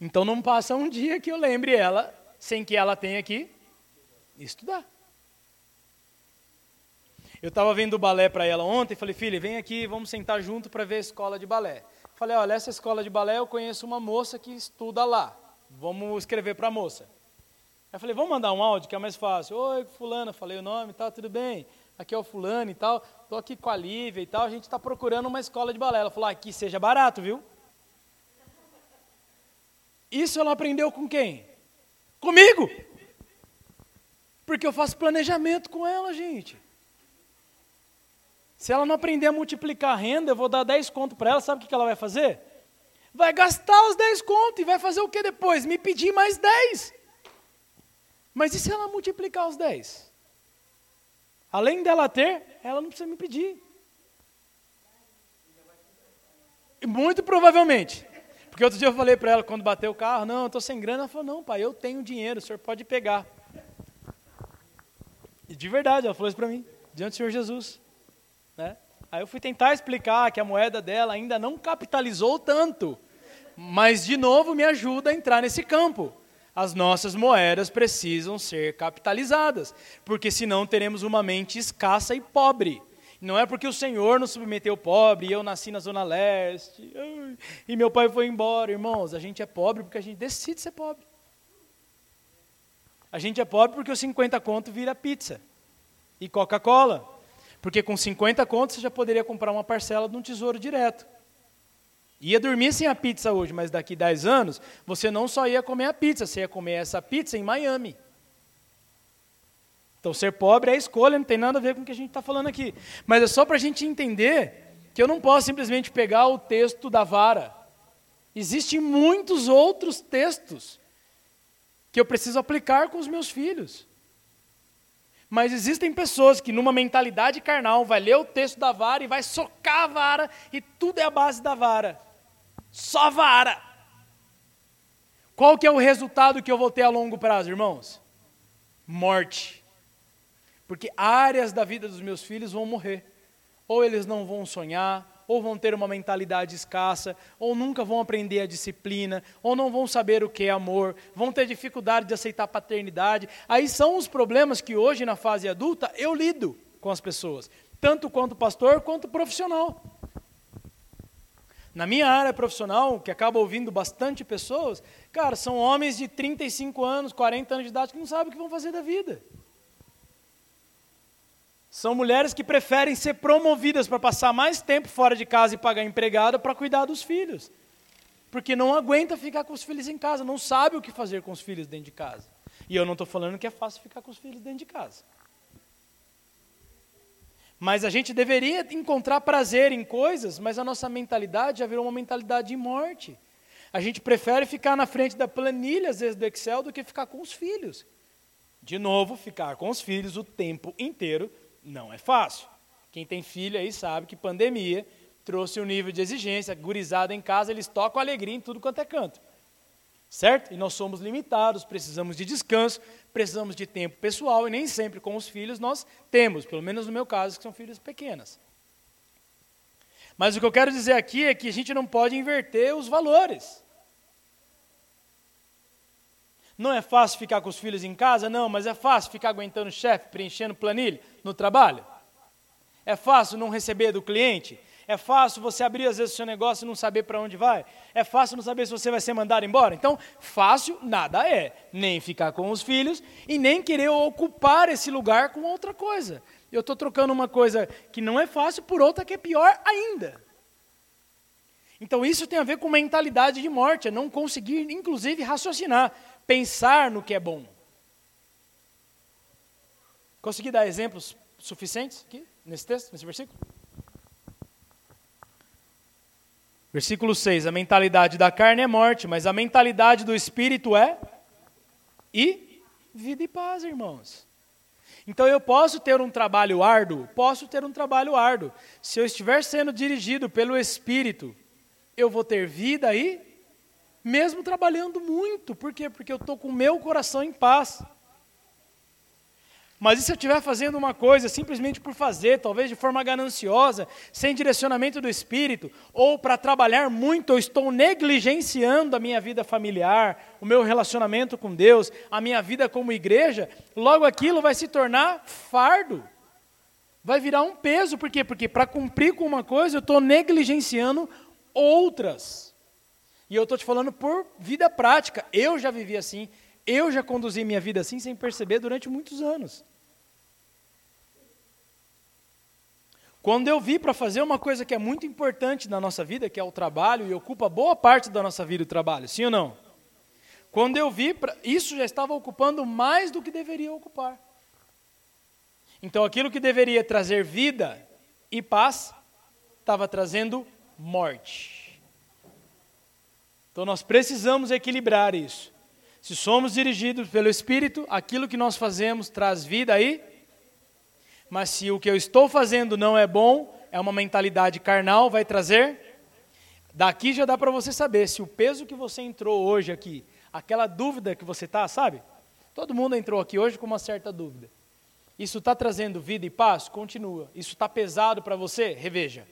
S1: Então não passa um dia que eu lembre ela, sem que ela tenha que estudar. Eu estava vendo o balé para ela ontem e falei, filha, vem aqui, vamos sentar junto para ver a escola de balé. Falei, olha, essa escola de balé eu conheço uma moça que estuda lá. Vamos escrever para a moça. Aí falei, vamos mandar um áudio que é mais fácil. Oi, fulano, falei o nome tal, tudo bem. Aqui é o fulano e tal. Estou aqui com a Lívia e tal. A gente está procurando uma escola de balé. Ela falou, aqui seja barato, viu? Isso ela aprendeu com quem? Comigo! Porque eu faço planejamento com ela, gente. Se ela não aprender a multiplicar a renda, eu vou dar 10 conto para ela, sabe o que ela vai fazer? Vai gastar os 10 conto e vai fazer o que depois? Me pedir mais 10. Mas e se ela multiplicar os 10? Além dela ter, ela não precisa me pedir. Muito provavelmente. Porque outro dia eu falei para ela, quando bateu o carro, não, eu estou sem grana. Ela falou, não, pai, eu tenho dinheiro, o senhor pode pegar. E de verdade, ela falou isso para mim, diante do Senhor Jesus. Né? Aí eu fui tentar explicar que a moeda dela ainda não capitalizou tanto, mas de novo me ajuda a entrar nesse campo. As nossas moedas precisam ser capitalizadas, porque senão teremos uma mente escassa e pobre. Não é porque o Senhor nos submeteu pobre e eu nasci na Zona Leste e meu pai foi embora. Irmãos, a gente é pobre porque a gente decide ser pobre. A gente é pobre porque os 50 conto vira pizza e Coca-Cola. Porque com 50 contos você já poderia comprar uma parcela de um tesouro direto. Ia dormir sem a pizza hoje, mas daqui 10 anos você não só ia comer a pizza, você ia comer essa pizza em Miami. Então, ser pobre é escolha, não tem nada a ver com o que a gente está falando aqui. Mas é só para a gente entender que eu não posso simplesmente pegar o texto da vara. Existem muitos outros textos que eu preciso aplicar com os meus filhos. Mas existem pessoas que, numa mentalidade carnal, vai ler o texto da vara e vai socar a vara, e tudo é a base da vara. Só vara. Qual que é o resultado que eu vou ter a longo prazo, irmãos? Morte. Porque áreas da vida dos meus filhos vão morrer. Ou eles não vão sonhar, ou vão ter uma mentalidade escassa, ou nunca vão aprender a disciplina, ou não vão saber o que é amor, vão ter dificuldade de aceitar paternidade. Aí são os problemas que hoje, na fase adulta, eu lido com as pessoas, tanto quanto pastor quanto profissional. Na minha área profissional, que acaba ouvindo bastante pessoas, cara, são homens de 35 anos, 40 anos de idade que não sabem o que vão fazer da vida. São mulheres que preferem ser promovidas para passar mais tempo fora de casa e pagar empregada para cuidar dos filhos. Porque não aguenta ficar com os filhos em casa, não sabe o que fazer com os filhos dentro de casa. E eu não estou falando que é fácil ficar com os filhos dentro de casa. Mas a gente deveria encontrar prazer em coisas, mas a nossa mentalidade já virou uma mentalidade de morte. A gente prefere ficar na frente da planilha, às vezes do Excel, do que ficar com os filhos. De novo, ficar com os filhos o tempo inteiro não é fácil. Quem tem filho aí sabe que pandemia trouxe um nível de exigência, gurizada em casa, eles tocam alegria em tudo quanto é canto. Certo? E nós somos limitados, precisamos de descanso, precisamos de tempo pessoal, e nem sempre com os filhos nós temos, pelo menos no meu caso, que são filhos pequenas. Mas o que eu quero dizer aqui é que a gente não pode inverter os valores. Não é fácil ficar com os filhos em casa? Não, mas é fácil ficar aguentando o chefe, preenchendo planilha no trabalho? É fácil não receber do cliente? É fácil você abrir às vezes o seu negócio e não saber para onde vai? É fácil não saber se você vai ser mandado embora? Então, fácil nada é. Nem ficar com os filhos e nem querer ocupar esse lugar com outra coisa. Eu estou trocando uma coisa que não é fácil por outra que é pior ainda. Então, isso tem a ver com mentalidade de morte, é não conseguir, inclusive, raciocinar pensar no que é bom. Consegui dar exemplos suficientes aqui, nesse texto, nesse versículo? Versículo 6: A mentalidade da carne é morte, mas a mentalidade do espírito é e vida e paz, irmãos. Então eu posso ter um trabalho árduo? Posso ter um trabalho árduo. Se eu estiver sendo dirigido pelo Espírito, eu vou ter vida e mesmo trabalhando muito. Por quê? Porque eu estou com o meu coração em paz. Mas e se eu estiver fazendo uma coisa simplesmente por fazer, talvez de forma gananciosa, sem direcionamento do Espírito, ou para trabalhar muito, eu estou negligenciando a minha vida familiar, o meu relacionamento com Deus, a minha vida como igreja, logo aquilo vai se tornar fardo. Vai virar um peso, por quê? Porque para cumprir com uma coisa, eu estou negligenciando outras. E eu estou te falando por vida prática. Eu já vivi assim. Eu já conduzi minha vida assim sem perceber durante muitos anos. Quando eu vi para fazer uma coisa que é muito importante na nossa vida, que é o trabalho, e ocupa boa parte da nossa vida o trabalho, sim ou não? Quando eu vi, pra, isso já estava ocupando mais do que deveria ocupar. Então aquilo que deveria trazer vida e paz, estava trazendo morte. Então nós precisamos equilibrar isso. Se somos dirigidos pelo Espírito, aquilo que nós fazemos traz vida aí. Mas se o que eu estou fazendo não é bom, é uma mentalidade carnal, vai trazer. Daqui já dá para você saber se o peso que você entrou hoje aqui, aquela dúvida que você está, sabe? Todo mundo entrou aqui hoje com uma certa dúvida. Isso está trazendo vida e paz? Continua. Isso está pesado para você? Reveja.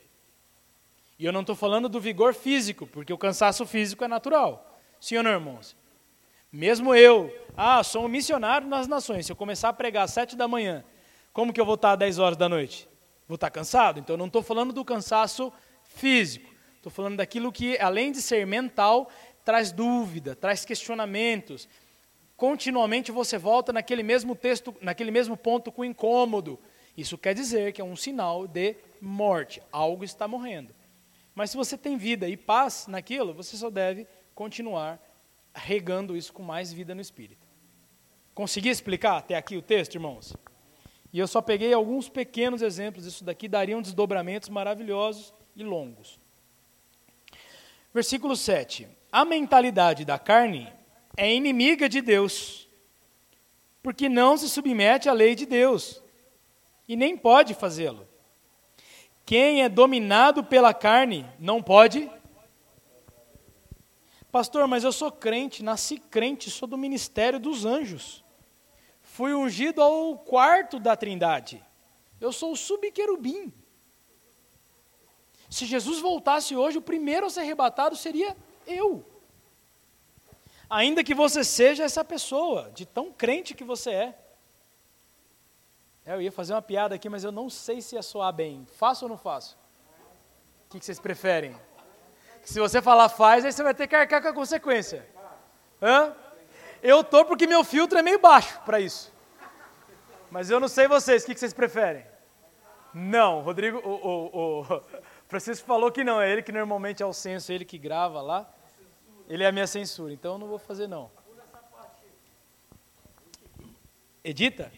S1: E eu não estou falando do vigor físico, porque o cansaço físico é natural. Sim ou não, irmãos? Mesmo eu, ah, sou um missionário nas nações. Se eu começar a pregar às sete da manhã, como que eu vou estar às dez horas da noite? Vou estar cansado? Então, eu não estou falando do cansaço físico. Estou falando daquilo que, além de ser mental, traz dúvida, traz questionamentos. Continuamente você volta naquele mesmo texto, naquele mesmo ponto com incômodo. Isso quer dizer que é um sinal de morte. Algo está morrendo. Mas se você tem vida e paz naquilo, você só deve continuar regando isso com mais vida no espírito. Consegui explicar até aqui o texto, irmãos? E eu só peguei alguns pequenos exemplos, isso daqui dariam desdobramentos maravilhosos e longos. Versículo 7. A mentalidade da carne é inimiga de Deus, porque não se submete à lei de Deus, e nem pode fazê-lo. Quem é dominado pela carne não pode. Pastor, mas eu sou crente, nasci crente, sou do ministério dos anjos fui ungido ao quarto da trindade. Eu sou o subquerubim. Se Jesus voltasse hoje, o primeiro a ser arrebatado seria eu. Ainda que você seja essa pessoa, de tão crente que você é. Eu ia fazer uma piada aqui, mas eu não sei se ia soar bem. Faço ou não faço? O que vocês preferem? Se você falar faz, aí você vai ter que arcar com a consequência. Hã? Eu tô porque meu filtro é meio baixo para isso. Mas eu não sei vocês, o que vocês preferem? Não, Rodrigo, o, o, o Francisco falou que não, é ele que normalmente é o censo, é ele que grava lá. Ele é a minha censura, então eu não vou fazer não. Edita?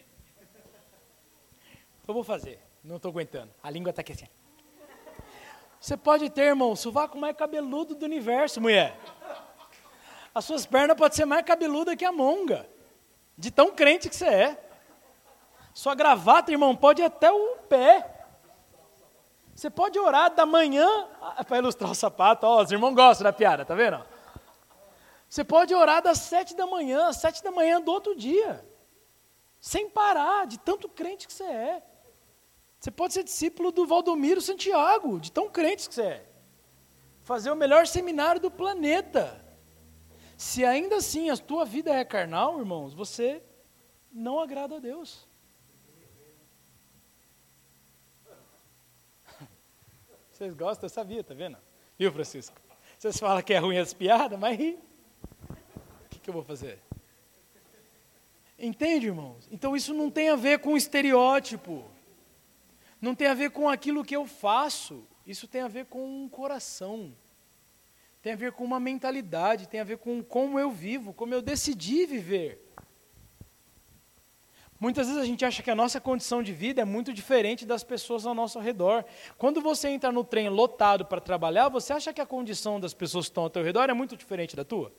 S1: Eu vou fazer, não estou aguentando. A língua está aqui assim. Você pode ter, irmão, o sovaco mais cabeludo do universo, mulher. As suas pernas podem ser mais cabeludas que a monga. De tão crente que você é. Sua gravata, irmão, pode ir até o pé. Você pode orar da manhã ah, para ilustrar o sapato. Ó, os irmãos gostam da piada, tá vendo? Você pode orar das sete da manhã, às sete da manhã do outro dia. Sem parar, de tanto crente que você é. Você pode ser discípulo do Valdomiro Santiago, de tão crente que você é. Fazer o melhor seminário do planeta. Se ainda assim a tua vida é carnal, irmãos, você não agrada a Deus. Vocês gostam, eu sabia, tá vendo? Viu, Francisco? Vocês falam que é ruim as piadas, mas ri. O que, que eu vou fazer? Entende, irmãos? Então isso não tem a ver com estereótipo. Não tem a ver com aquilo que eu faço. Isso tem a ver com um coração. Tem a ver com uma mentalidade, tem a ver com como eu vivo, como eu decidi viver. Muitas vezes a gente acha que a nossa condição de vida é muito diferente das pessoas ao nosso redor. Quando você entra no trem lotado para trabalhar, você acha que a condição das pessoas que estão ao teu redor é muito diferente da tua?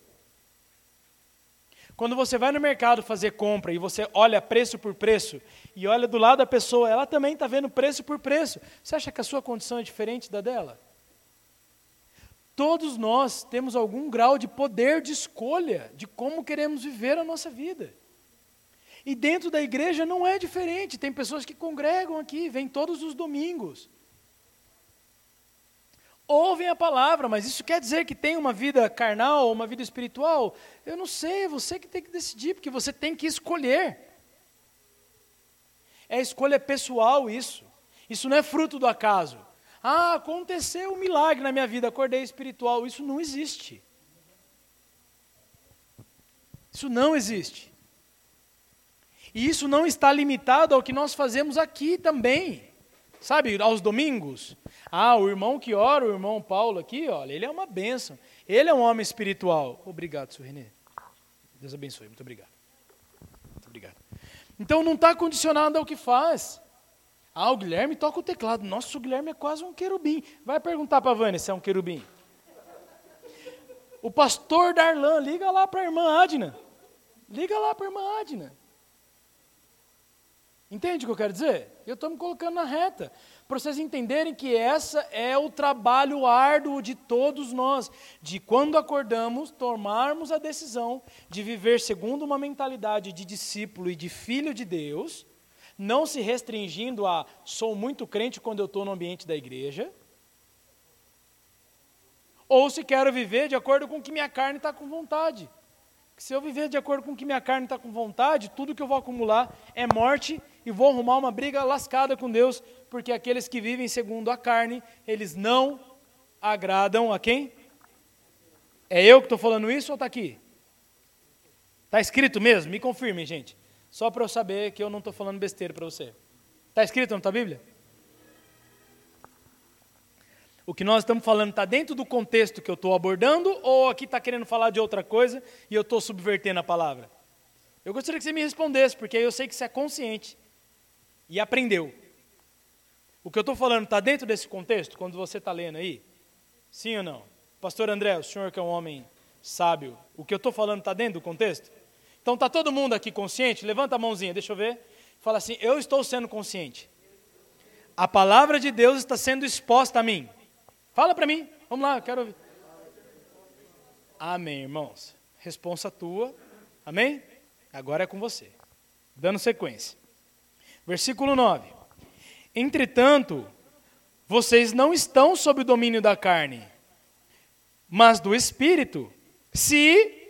S1: Quando você vai no mercado fazer compra e você olha preço por preço e olha do lado da pessoa, ela também está vendo preço por preço. Você acha que a sua condição é diferente da dela? Todos nós temos algum grau de poder de escolha de como queremos viver a nossa vida. E dentro da igreja não é diferente. Tem pessoas que congregam aqui, vêm todos os domingos. Ouvem a palavra, mas isso quer dizer que tem uma vida carnal, uma vida espiritual? Eu não sei, é você que tem que decidir, porque você tem que escolher. É escolha pessoal isso. Isso não é fruto do acaso. Ah, aconteceu um milagre na minha vida, acordei espiritual. Isso não existe. Isso não existe. E isso não está limitado ao que nós fazemos aqui também. Sabe, aos domingos. Ah, o irmão que ora, o irmão Paulo aqui, olha, ele é uma bênção. Ele é um homem espiritual. Obrigado, senhor Renê. Deus abençoe, muito obrigado. Muito obrigado. Então não está condicionado ao que faz. Ah, o Guilherme toca o teclado. Nossa, o Guilherme é quase um querubim. Vai perguntar para a Vânia se é um querubim. O pastor Darlan, liga lá para a irmã Adna. Liga lá para a irmã Adna. Entende o que eu quero dizer? Eu estou me colocando na reta. Para vocês entenderem que essa é o trabalho árduo de todos nós, de quando acordamos, tomarmos a decisão de viver segundo uma mentalidade de discípulo e de filho de Deus, não se restringindo a sou muito crente quando eu estou no ambiente da igreja, ou se quero viver de acordo com o que minha carne está com vontade. Se eu viver de acordo com o que minha carne está com vontade, tudo que eu vou acumular é morte e vou arrumar uma briga lascada com Deus, porque aqueles que vivem segundo a carne, eles não agradam a quem? É eu que estou falando isso ou está aqui? Está escrito mesmo? Me confirmem, gente. Só para eu saber que eu não estou falando besteira para você. Está escrito na tua Bíblia? O que nós estamos falando está dentro do contexto que eu estou abordando ou aqui está querendo falar de outra coisa e eu estou subvertendo a palavra? Eu gostaria que você me respondesse, porque eu sei que você é consciente e aprendeu. O que eu estou falando está dentro desse contexto, quando você está lendo aí? Sim ou não? Pastor André, o senhor que é um homem sábio, o que eu estou falando está dentro do contexto? Então está todo mundo aqui consciente? Levanta a mãozinha, deixa eu ver. Fala assim: Eu estou sendo consciente. A palavra de Deus está sendo exposta a mim. Fala para mim, vamos lá, eu quero ouvir. Amém, irmãos. Responsa tua. Amém? Agora é com você. Dando sequência. Versículo 9. Entretanto, vocês não estão sob o domínio da carne, mas do Espírito, se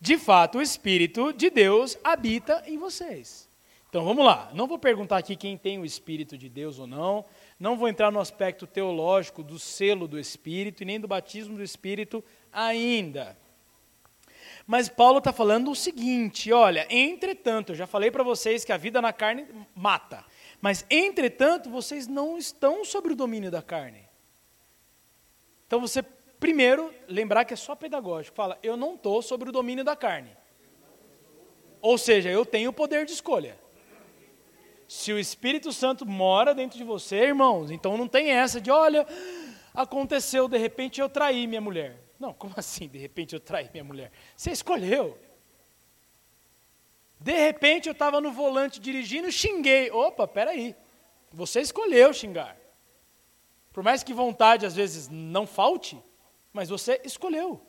S1: de fato o Espírito de Deus habita em vocês. Então vamos lá, não vou perguntar aqui quem tem o Espírito de Deus ou não, não vou entrar no aspecto teológico do selo do Espírito e nem do batismo do Espírito ainda. Mas Paulo está falando o seguinte: olha, entretanto, eu já falei para vocês que a vida na carne mata, mas entretanto, vocês não estão sobre o domínio da carne. Então você, primeiro, lembrar que é só pedagógico, fala, eu não estou sobre o domínio da carne. Ou seja, eu tenho o poder de escolha. Se o Espírito Santo mora dentro de você, irmãos, então não tem essa de, olha, aconteceu, de repente eu traí minha mulher. Não, como assim, de repente eu traí minha mulher? Você escolheu. De repente eu estava no volante dirigindo, xinguei. Opa, peraí. Você escolheu xingar. Por mais que vontade às vezes não falte, mas você escolheu.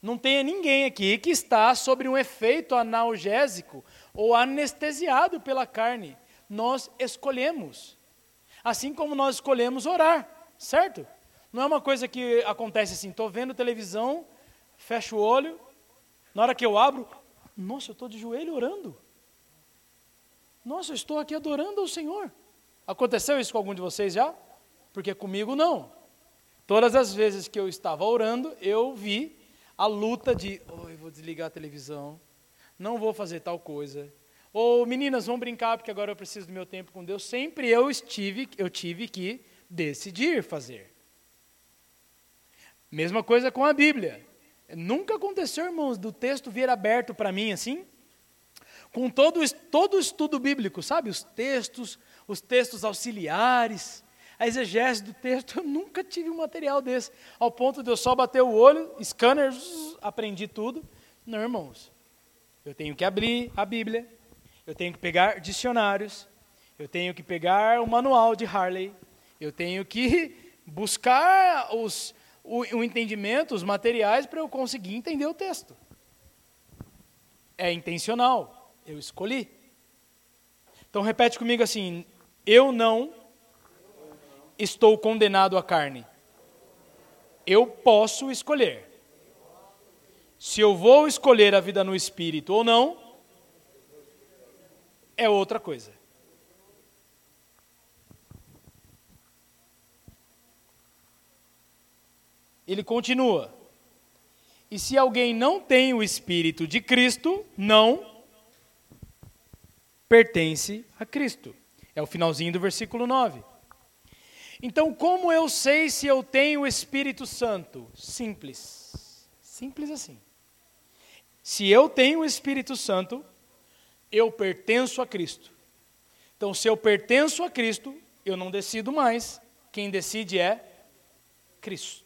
S1: Não tenha ninguém aqui que está sobre um efeito analgésico ou anestesiado pela carne. Nós escolhemos. Assim como nós escolhemos orar, certo? Não é uma coisa que acontece assim, estou vendo televisão, fecho o olho, na hora que eu abro, nossa, eu estou de joelho orando. Nossa, eu estou aqui adorando ao Senhor. Aconteceu isso com algum de vocês já? Porque comigo não. Todas as vezes que eu estava orando, eu vi a luta de, oh, eu vou desligar a televisão, não vou fazer tal coisa. Ou meninas, vão brincar porque agora eu preciso do meu tempo com Deus. Sempre eu estive, eu tive que decidir fazer. Mesma coisa com a Bíblia. Nunca aconteceu, irmãos, do texto vir aberto para mim assim, com todo, todo o estudo bíblico, sabe? Os textos, os textos auxiliares, a exegese do texto, eu nunca tive um material desse, ao ponto de eu só bater o olho, scanner, aprendi tudo. Não, irmãos, eu tenho que abrir a Bíblia, eu tenho que pegar dicionários, eu tenho que pegar o manual de Harley, eu tenho que buscar os, o, o entendimento, os materiais para eu conseguir entender o texto. É intencional, eu escolhi. Então repete comigo assim: eu não estou condenado à carne. Eu posso escolher se eu vou escolher a vida no espírito ou não, é outra coisa. Ele continua. E se alguém não tem o espírito de Cristo, não pertence a Cristo. É o finalzinho do versículo 9. Então, como eu sei se eu tenho o Espírito Santo? Simples. Simples assim. Se eu tenho o Espírito Santo, eu pertenço a Cristo. Então, se eu pertenço a Cristo, eu não decido mais. Quem decide é Cristo.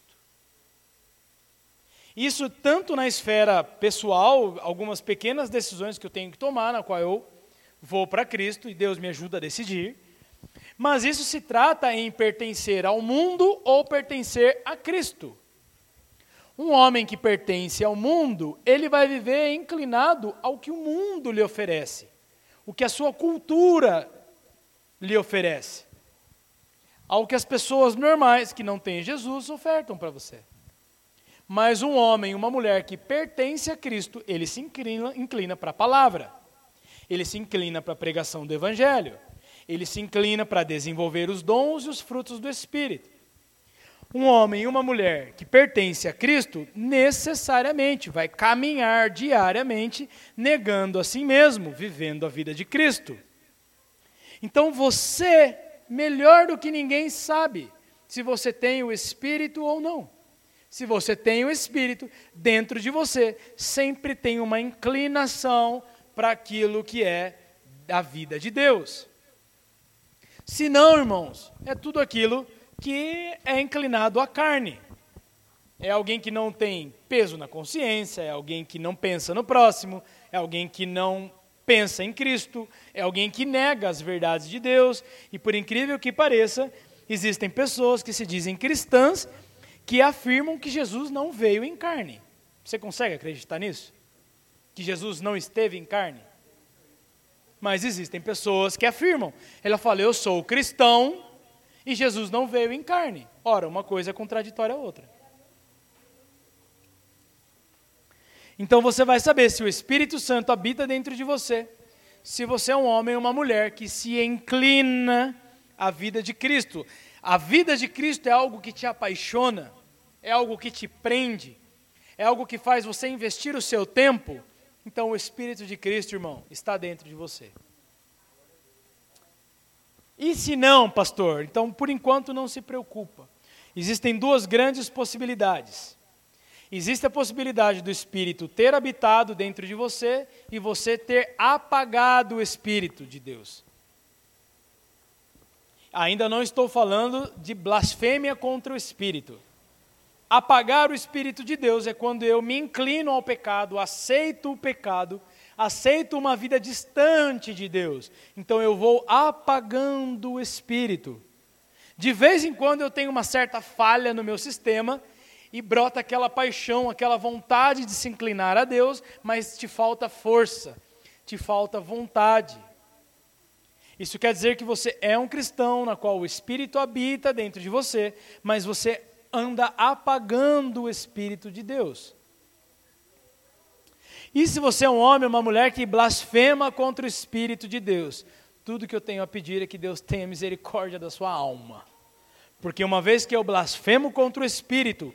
S1: Isso tanto na esfera pessoal, algumas pequenas decisões que eu tenho que tomar, na qual eu vou para Cristo e Deus me ajuda a decidir. Mas isso se trata em pertencer ao mundo ou pertencer a Cristo. Um homem que pertence ao mundo, ele vai viver inclinado ao que o mundo lhe oferece, o que a sua cultura lhe oferece, ao que as pessoas normais que não têm Jesus ofertam para você. Mas um homem, uma mulher que pertence a Cristo, ele se inclina, inclina para a palavra. Ele se inclina para a pregação do Evangelho. Ele se inclina para desenvolver os dons e os frutos do Espírito. Um homem e uma mulher que pertence a Cristo necessariamente vai caminhar diariamente negando a si mesmo, vivendo a vida de Cristo. Então você, melhor do que ninguém, sabe se você tem o Espírito ou não. Se você tem o Espírito, dentro de você sempre tem uma inclinação para aquilo que é a vida de Deus. Se não, irmãos, é tudo aquilo que é inclinado à carne. É alguém que não tem peso na consciência, é alguém que não pensa no próximo, é alguém que não pensa em Cristo, é alguém que nega as verdades de Deus, e por incrível que pareça, existem pessoas que se dizem cristãs que afirmam que Jesus não veio em carne. Você consegue acreditar nisso? Que Jesus não esteve em carne? Mas existem pessoas que afirmam. Ela fala: Eu sou cristão e Jesus não veio em carne. Ora, uma coisa é contraditória à outra. Então você vai saber se o Espírito Santo habita dentro de você, se você é um homem ou uma mulher que se inclina à vida de Cristo. A vida de Cristo é algo que te apaixona, é algo que te prende, é algo que faz você investir o seu tempo. Então o Espírito de Cristo, irmão, está dentro de você. E se não, pastor? Então, por enquanto, não se preocupa. Existem duas grandes possibilidades. Existe a possibilidade do Espírito ter habitado dentro de você e você ter apagado o Espírito de Deus. Ainda não estou falando de blasfêmia contra o Espírito. Apagar o Espírito de Deus é quando eu me inclino ao pecado, aceito o pecado, aceito uma vida distante de Deus. Então eu vou apagando o Espírito. De vez em quando eu tenho uma certa falha no meu sistema e brota aquela paixão, aquela vontade de se inclinar a Deus, mas te falta força, te falta vontade. Isso quer dizer que você é um cristão na qual o Espírito habita dentro de você, mas você anda apagando o Espírito de Deus. E se você é um homem ou uma mulher que blasfema contra o Espírito de Deus, tudo que eu tenho a pedir é que Deus tenha misericórdia da sua alma. Porque uma vez que eu blasfemo contra o Espírito,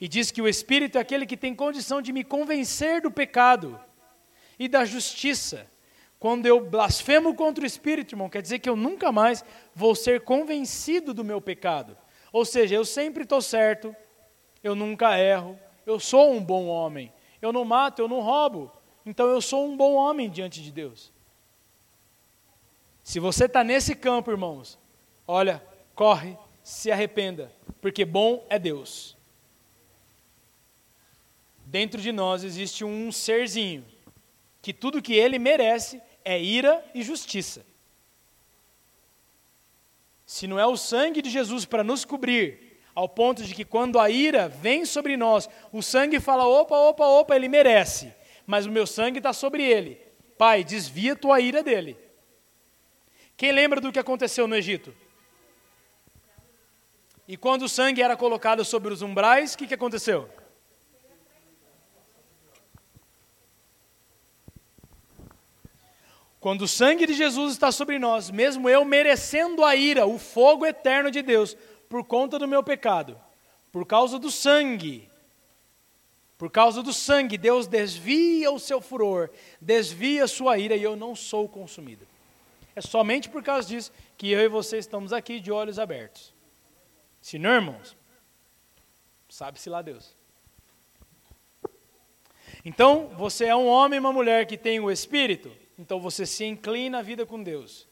S1: e diz que o Espírito é aquele que tem condição de me convencer do pecado e da justiça. Quando eu blasfemo contra o Espírito, irmão, quer dizer que eu nunca mais vou ser convencido do meu pecado. Ou seja, eu sempre estou certo, eu nunca erro, eu sou um bom homem. Eu não mato, eu não roubo. Então eu sou um bom homem diante de Deus. Se você está nesse campo, irmãos, olha, corre, se arrependa, porque bom é Deus dentro de nós existe um serzinho que tudo que ele merece é ira e justiça. Se não é o sangue de Jesus para nos cobrir, ao ponto de que quando a ira vem sobre nós, o sangue fala: opa, opa, opa, ele merece, mas o meu sangue está sobre ele. Pai, desvia tua ira dele. Quem lembra do que aconteceu no Egito? E quando o sangue era colocado sobre os umbrais, o que, que aconteceu? Quando o sangue de Jesus está sobre nós, mesmo eu merecendo a ira, o fogo eterno de Deus, por conta do meu pecado, por causa do sangue, por causa do sangue, Deus desvia o seu furor, desvia a sua ira e eu não sou consumido. É somente por causa disso que eu e você estamos aqui de olhos abertos. Se não, irmãos, sabe-se lá Deus. Então, você é um homem e uma mulher que tem o Espírito, então você se inclina à vida com Deus.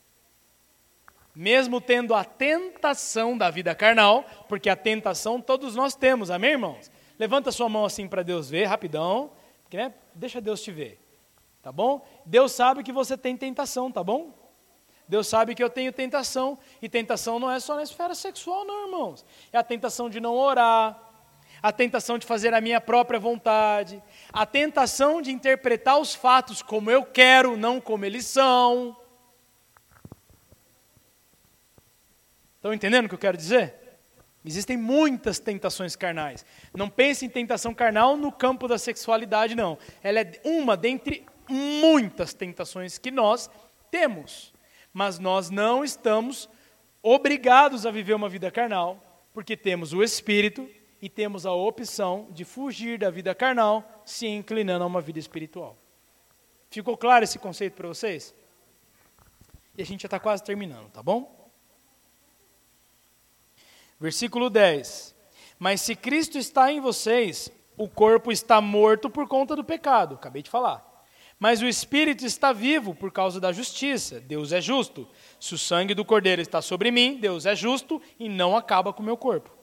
S1: Mesmo tendo a tentação da vida carnal, porque a tentação todos nós temos, amém, irmãos? Levanta sua mão assim para Deus ver, rapidão, porque, né, deixa Deus te ver, tá bom? Deus sabe que você tem tentação, tá bom? Deus sabe que eu tenho tentação, e tentação não é só na esfera sexual, não, irmãos. É a tentação de não orar, a tentação de fazer a minha própria vontade, a tentação de interpretar os fatos como eu quero, não como eles são. Estão entendendo o que eu quero dizer? Existem muitas tentações carnais. Não pense em tentação carnal no campo da sexualidade, não. Ela é uma dentre muitas tentações que nós temos, mas nós não estamos obrigados a viver uma vida carnal, porque temos o Espírito e temos a opção de fugir da vida carnal, se inclinando a uma vida espiritual. Ficou claro esse conceito para vocês? E a gente já está quase terminando, tá bom? Versículo 10. Mas se Cristo está em vocês, o corpo está morto por conta do pecado, acabei de falar. Mas o espírito está vivo por causa da justiça. Deus é justo. Se o sangue do cordeiro está sobre mim, Deus é justo e não acaba com o meu corpo.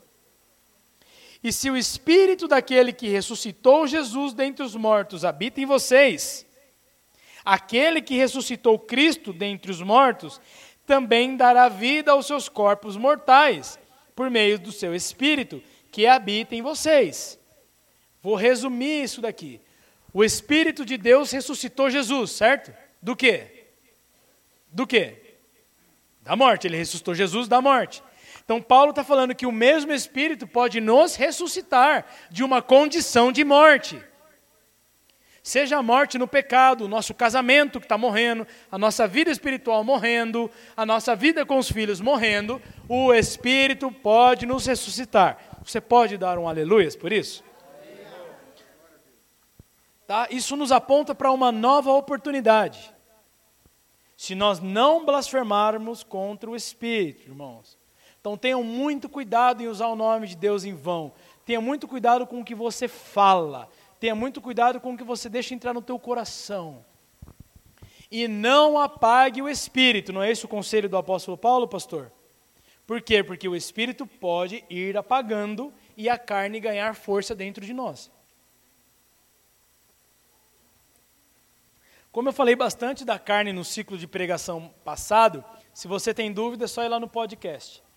S1: E se o espírito daquele que ressuscitou Jesus dentre os mortos habita em vocês, aquele que ressuscitou Cristo dentre os mortos também dará vida aos seus corpos mortais, por meio do seu espírito que habita em vocês. Vou resumir isso daqui. O Espírito de Deus ressuscitou Jesus, certo? Do quê? Do quê? Da morte. Ele ressuscitou Jesus da morte. Então, Paulo está falando que o mesmo Espírito pode nos ressuscitar de uma condição de morte. Seja a morte no pecado, o nosso casamento que está morrendo, a nossa vida espiritual morrendo, a nossa vida com os filhos morrendo, o Espírito pode nos ressuscitar. Você pode dar um aleluias por isso? Tá? Isso nos aponta para uma nova oportunidade. Se nós não blasfemarmos contra o Espírito, irmãos. Então tenham muito cuidado em usar o nome de Deus em vão. Tenha muito cuidado com o que você fala. Tenha muito cuidado com o que você deixa entrar no teu coração. E não apague o Espírito. Não é esse o conselho do apóstolo Paulo, pastor? Por quê? Porque o Espírito pode ir apagando e a carne ganhar força dentro de nós. Como eu falei bastante da carne no ciclo de pregação passado, se você tem dúvida, é só ir lá no podcast.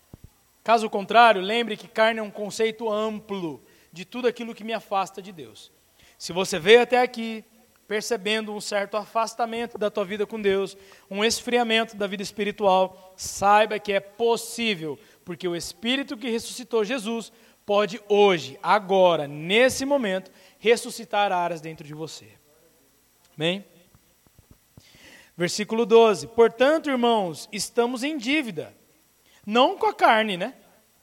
S1: Caso contrário, lembre que carne é um conceito amplo de tudo aquilo que me afasta de Deus. Se você veio até aqui percebendo um certo afastamento da tua vida com Deus, um esfriamento da vida espiritual, saiba que é possível, porque o Espírito que ressuscitou Jesus pode hoje, agora, nesse momento, ressuscitar áreas dentro de você. Amém? Versículo 12: Portanto, irmãos, estamos em dívida, não com a carne, né?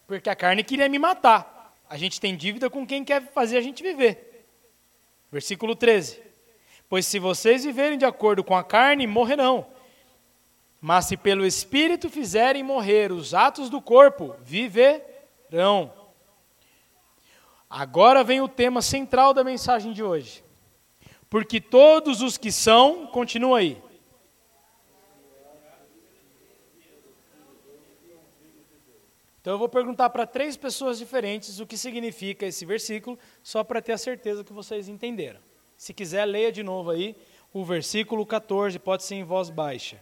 S1: Porque a carne queria me matar. A gente tem dívida com quem quer fazer a gente viver. Versículo 13: Pois se vocês viverem de acordo com a carne, morrerão. Mas se pelo Espírito fizerem morrer os atos do corpo, viverão. Agora vem o tema central da mensagem de hoje. Porque todos os que são, continua aí, Então eu vou perguntar para três pessoas diferentes o que significa esse versículo, só para ter a certeza que vocês entenderam. Se quiser, leia de novo aí o versículo 14, pode ser em voz baixa.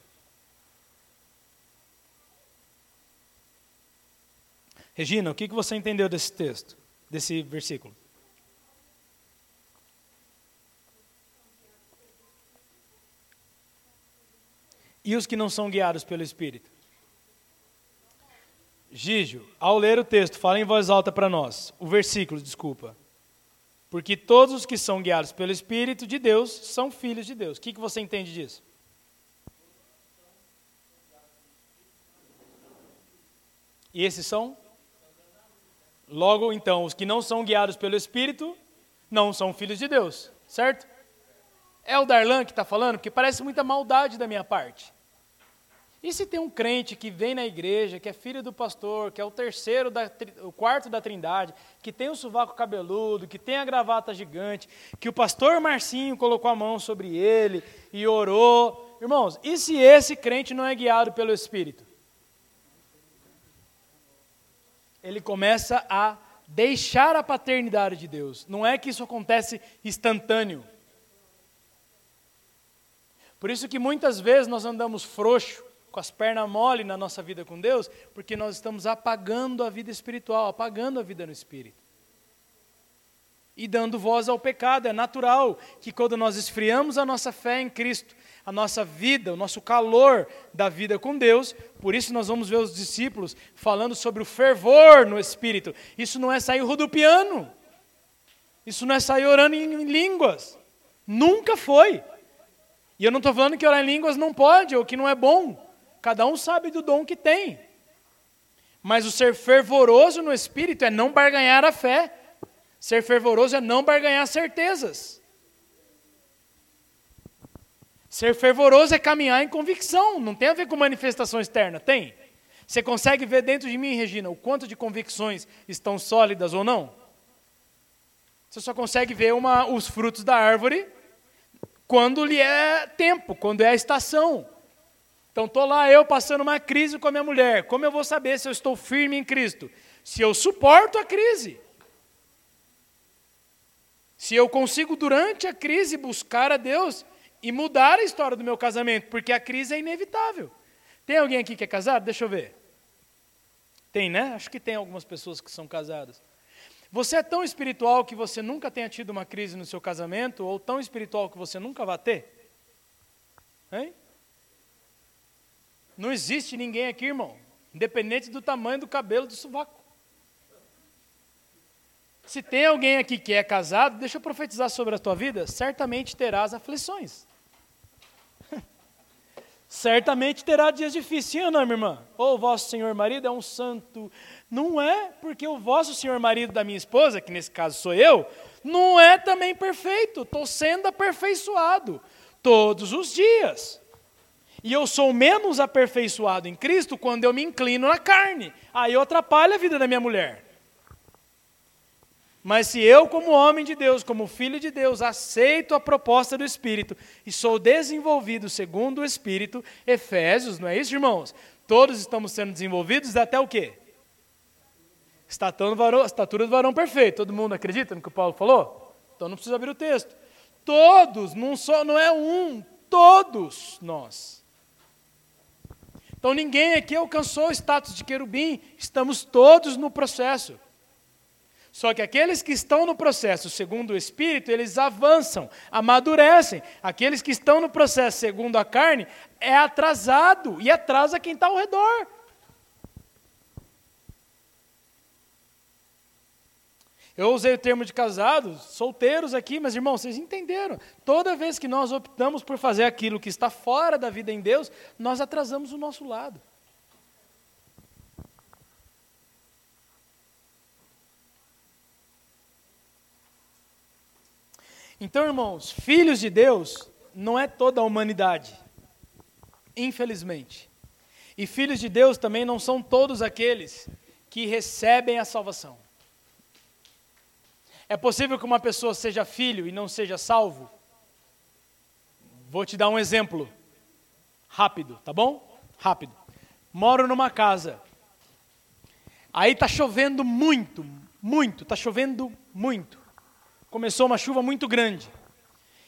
S1: Regina, o que você entendeu desse texto, desse versículo? E os que não são guiados pelo Espírito? Gígio, ao ler o texto, fala em voz alta para nós. O versículo, desculpa. Porque todos os que são guiados pelo Espírito de Deus são filhos de Deus. O que, que você entende disso? E esses são? Logo, então, os que não são guiados pelo Espírito não são filhos de Deus, certo? É o Darlan que está falando, porque parece muita maldade da minha parte. E se tem um crente que vem na igreja, que é filho do pastor, que é o terceiro, da, o quarto da trindade, que tem o sovaco cabeludo, que tem a gravata gigante, que o pastor Marcinho colocou a mão sobre ele e orou. Irmãos, e se esse crente não é guiado pelo Espírito? Ele começa a deixar a paternidade de Deus. Não é que isso acontece instantâneo. Por isso que muitas vezes nós andamos frouxo, com as pernas mole na nossa vida com Deus, porque nós estamos apagando a vida espiritual, apagando a vida no espírito. E dando voz ao pecado. É natural que quando nós esfriamos a nossa fé em Cristo, a nossa vida, o nosso calor da vida com Deus, por isso nós vamos ver os discípulos falando sobre o fervor no espírito. Isso não é sair rodopiando. Isso não é sair orando em línguas. Nunca foi. E eu não estou falando que orar em línguas não pode ou que não é bom. Cada um sabe do dom que tem. Mas o ser fervoroso no espírito é não barganhar a fé. Ser fervoroso é não barganhar certezas. Ser fervoroso é caminhar em convicção, não tem a ver com manifestação externa, tem? Você consegue ver dentro de mim, Regina, o quanto de convicções estão sólidas ou não? Você só consegue ver uma, os frutos da árvore quando lhe é tempo, quando é a estação. Então estou lá eu passando uma crise com a minha mulher. Como eu vou saber se eu estou firme em Cristo? Se eu suporto a crise. Se eu consigo, durante a crise, buscar a Deus e mudar a história do meu casamento, porque a crise é inevitável. Tem alguém aqui que é casado? Deixa eu ver. Tem, né? Acho que tem algumas pessoas que são casadas. Você é tão espiritual que você nunca tenha tido uma crise no seu casamento, ou tão espiritual que você nunca vai ter? Hein? Não existe ninguém aqui, irmão, independente do tamanho do cabelo do sovaco. Se tem alguém aqui que é casado, deixa eu profetizar sobre a tua vida, certamente terás aflições. certamente terá dias difíceis, sim ou não, minha irmã? Ou o vosso senhor marido é um santo. Não é, porque o vosso senhor marido da minha esposa, que nesse caso sou eu, não é também perfeito. Estou sendo aperfeiçoado todos os dias. E eu sou menos aperfeiçoado em Cristo quando eu me inclino na carne. Aí eu atrapalho a vida da minha mulher. Mas se eu, como homem de Deus, como filho de Deus, aceito a proposta do Espírito e sou desenvolvido segundo o Espírito, Efésios, não é isso, irmãos? Todos estamos sendo desenvolvidos até o quê? Estatura do varão, estatura do varão perfeito. Todo mundo acredita no que o Paulo falou? Então não precisa abrir o texto. Todos, não, só, não é um, todos nós. Então ninguém aqui alcançou o status de querubim, estamos todos no processo. Só que aqueles que estão no processo segundo o Espírito, eles avançam, amadurecem. Aqueles que estão no processo segundo a carne, é atrasado e atrasa quem está ao redor. Eu usei o termo de casados, solteiros aqui, mas irmãos, vocês entenderam. Toda vez que nós optamos por fazer aquilo que está fora da vida em Deus, nós atrasamos o nosso lado. Então, irmãos, filhos de Deus não é toda a humanidade, infelizmente. E filhos de Deus também não são todos aqueles que recebem a salvação. É possível que uma pessoa seja filho e não seja salvo? Vou te dar um exemplo. Rápido, tá bom? Rápido. Moro numa casa. Aí tá chovendo muito, muito, tá chovendo muito começou uma chuva muito grande.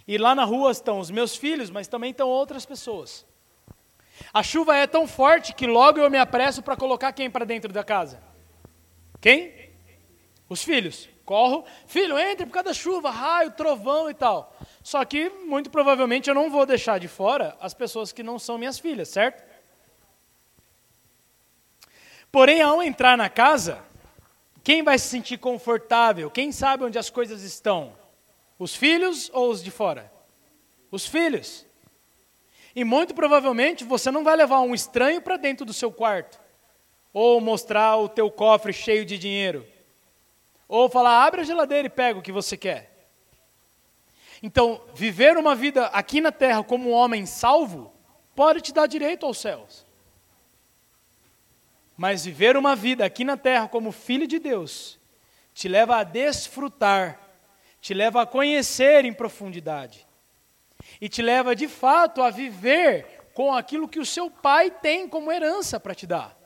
S1: E lá na rua estão os meus filhos, mas também estão outras pessoas. A chuva é tão forte que logo eu me apresso para colocar quem para dentro da casa? Quem? Os filhos. Corro, filho, entre por causa da chuva, raio, trovão e tal. Só que, muito provavelmente, eu não vou deixar de fora as pessoas que não são minhas filhas, certo? Porém, ao entrar na casa, quem vai se sentir confortável? Quem sabe onde as coisas estão? Os filhos ou os de fora? Os filhos. E muito provavelmente você não vai levar um estranho para dentro do seu quarto, ou mostrar o teu cofre cheio de dinheiro, ou falar, abre a geladeira e pega o que você quer. Então, viver uma vida aqui na terra como um homem salvo, pode te dar direito aos céus. Mas viver uma vida aqui na terra como filho de Deus te leva a desfrutar, te leva a conhecer em profundidade e te leva de fato a viver com aquilo que o seu pai tem como herança para te dar.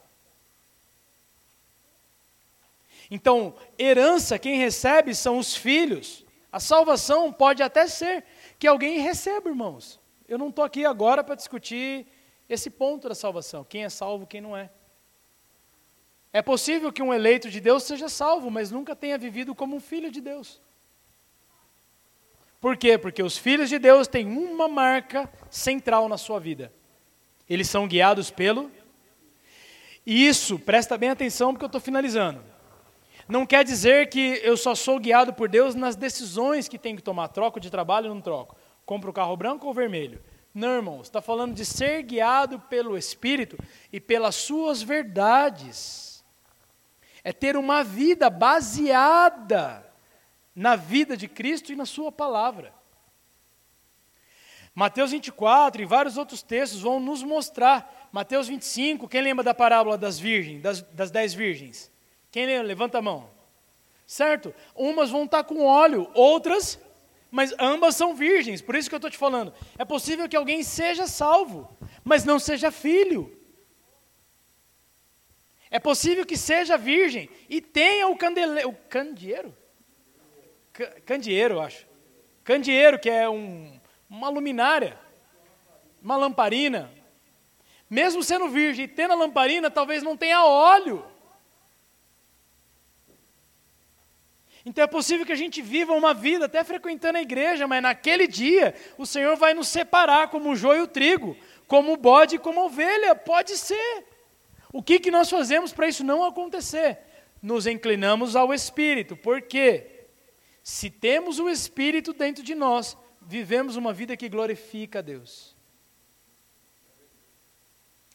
S1: Então, herança, quem recebe são os filhos. A salvação pode até ser que alguém receba, irmãos. Eu não estou aqui agora para discutir esse ponto da salvação: quem é salvo, quem não é. É possível que um eleito de Deus seja salvo, mas nunca tenha vivido como um filho de Deus. Por quê? Porque os filhos de Deus têm uma marca central na sua vida. Eles são guiados pelo. E isso, presta bem atenção porque eu estou finalizando. Não quer dizer que eu só sou guiado por Deus nas decisões que tenho que tomar. Troco de trabalho ou não troco? Compro o carro branco ou vermelho? Não, irmãos, está falando de ser guiado pelo Espírito e pelas suas verdades. É ter uma vida baseada na vida de Cristo e na Sua palavra. Mateus 24 e vários outros textos vão nos mostrar. Mateus 25, quem lembra da parábola das virgens, das, das dez virgens? Quem? Levanta a mão. Certo? Umas vão estar com óleo, outras, mas ambas são virgens. Por isso que eu estou te falando. É possível que alguém seja salvo, mas não seja filho. É possível que seja virgem e tenha o, candele... o candeeiro. Candeeiro, acho. Candeeiro, que é um, uma luminária, uma lamparina. Mesmo sendo virgem e tendo a lamparina, talvez não tenha óleo. Então é possível que a gente viva uma vida até frequentando a igreja, mas naquele dia o Senhor vai nos separar como o joio e o trigo, como o bode e como a ovelha. Pode ser. O que, que nós fazemos para isso não acontecer? Nos inclinamos ao Espírito. Por quê? Se temos o Espírito dentro de nós, vivemos uma vida que glorifica a Deus.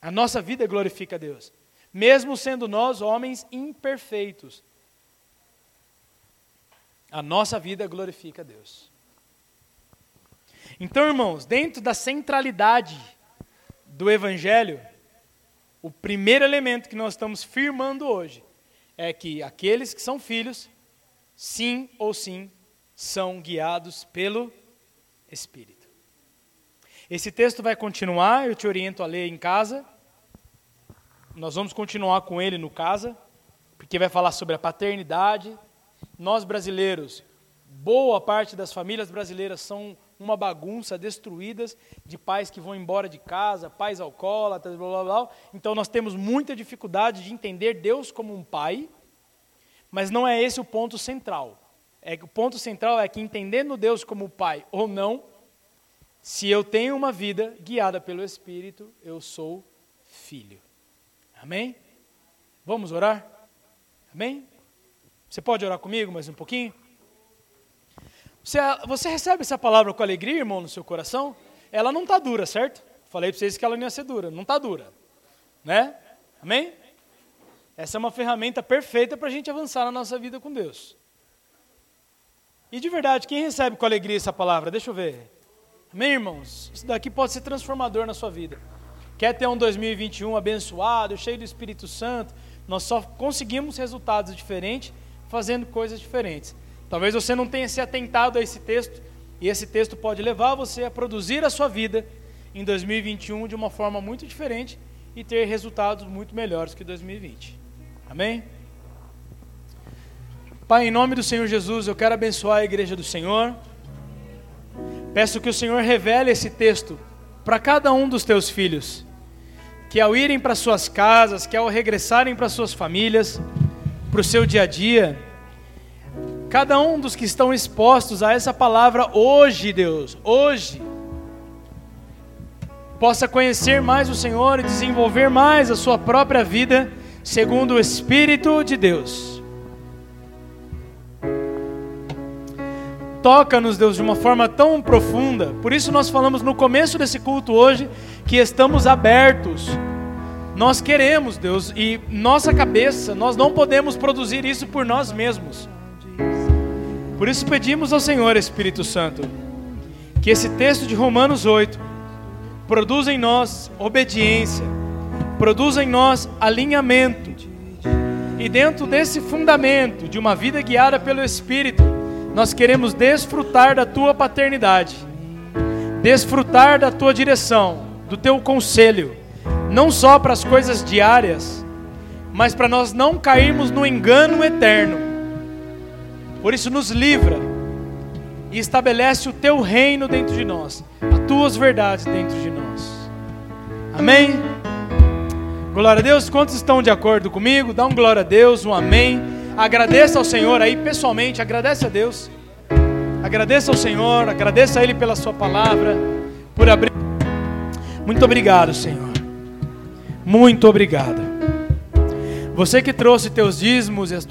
S1: A nossa vida glorifica a Deus. Mesmo sendo nós homens imperfeitos, a nossa vida glorifica a Deus. Então, irmãos, dentro da centralidade do Evangelho, o primeiro elemento que nós estamos firmando hoje é que aqueles que são filhos, sim ou sim, são guiados pelo Espírito. Esse texto vai continuar, eu te oriento a ler em casa. Nós vamos continuar com ele no casa, porque vai falar sobre a paternidade, nós brasileiros, boa parte das famílias brasileiras são uma bagunça, destruídas, de pais que vão embora de casa, pais alcoólatras, blá blá blá. Então nós temos muita dificuldade de entender Deus como um pai, mas não é esse o ponto central. É que o ponto central é que entendendo Deus como pai ou não, se eu tenho uma vida guiada pelo Espírito, eu sou filho. Amém? Vamos orar? Amém? Você pode orar comigo mais um pouquinho? Você, você recebe essa palavra com alegria, irmão, no seu coração? Ela não está dura, certo? Falei para vocês que ela não ia ser dura. Não está dura. Né? Amém? Essa é uma ferramenta perfeita para a gente avançar na nossa vida com Deus. E de verdade, quem recebe com alegria essa palavra? Deixa eu ver. Amém, irmãos? Isso daqui pode ser transformador na sua vida. Quer ter um 2021 abençoado, cheio do Espírito Santo? Nós só conseguimos resultados diferentes fazendo coisas diferentes. Talvez você não tenha se atentado a esse texto, e esse texto pode levar você a produzir a sua vida em 2021 de uma forma muito diferente e ter resultados muito melhores que 2020. Amém? Pai, em nome do Senhor Jesus, eu quero abençoar a igreja do Senhor. Peço que o Senhor revele esse texto para cada um dos teus filhos, que ao irem para suas casas, que ao regressarem para suas famílias, para o seu dia a dia. Cada um dos que estão expostos a essa palavra hoje, Deus, hoje, possa conhecer mais o Senhor e desenvolver mais a sua própria vida segundo o Espírito de Deus. Toca-nos, Deus, de uma forma tão profunda. Por isso nós falamos no começo desse culto hoje que estamos abertos nós queremos, Deus, e nossa cabeça, nós não podemos produzir isso por nós mesmos. Por isso pedimos ao Senhor, Espírito Santo, que esse texto de Romanos 8 produza em nós obediência, produza em nós alinhamento. E dentro desse fundamento de uma vida guiada pelo Espírito, nós queremos desfrutar da tua paternidade, desfrutar da tua direção, do teu conselho não só para as coisas diárias, mas para nós não cairmos no engano eterno. Por isso, nos livra e estabelece o teu reino dentro de nós, as tuas verdades dentro de nós. Amém? Glória a Deus. Quantos estão de acordo comigo? Dá um glória a Deus, um amém. Agradeça ao Senhor aí pessoalmente, agradece a Deus. Agradeça ao Senhor, agradeça a Ele pela Sua palavra, por abrir. Muito obrigado, Senhor. Muito obrigado. Você que trouxe teus dízimos e as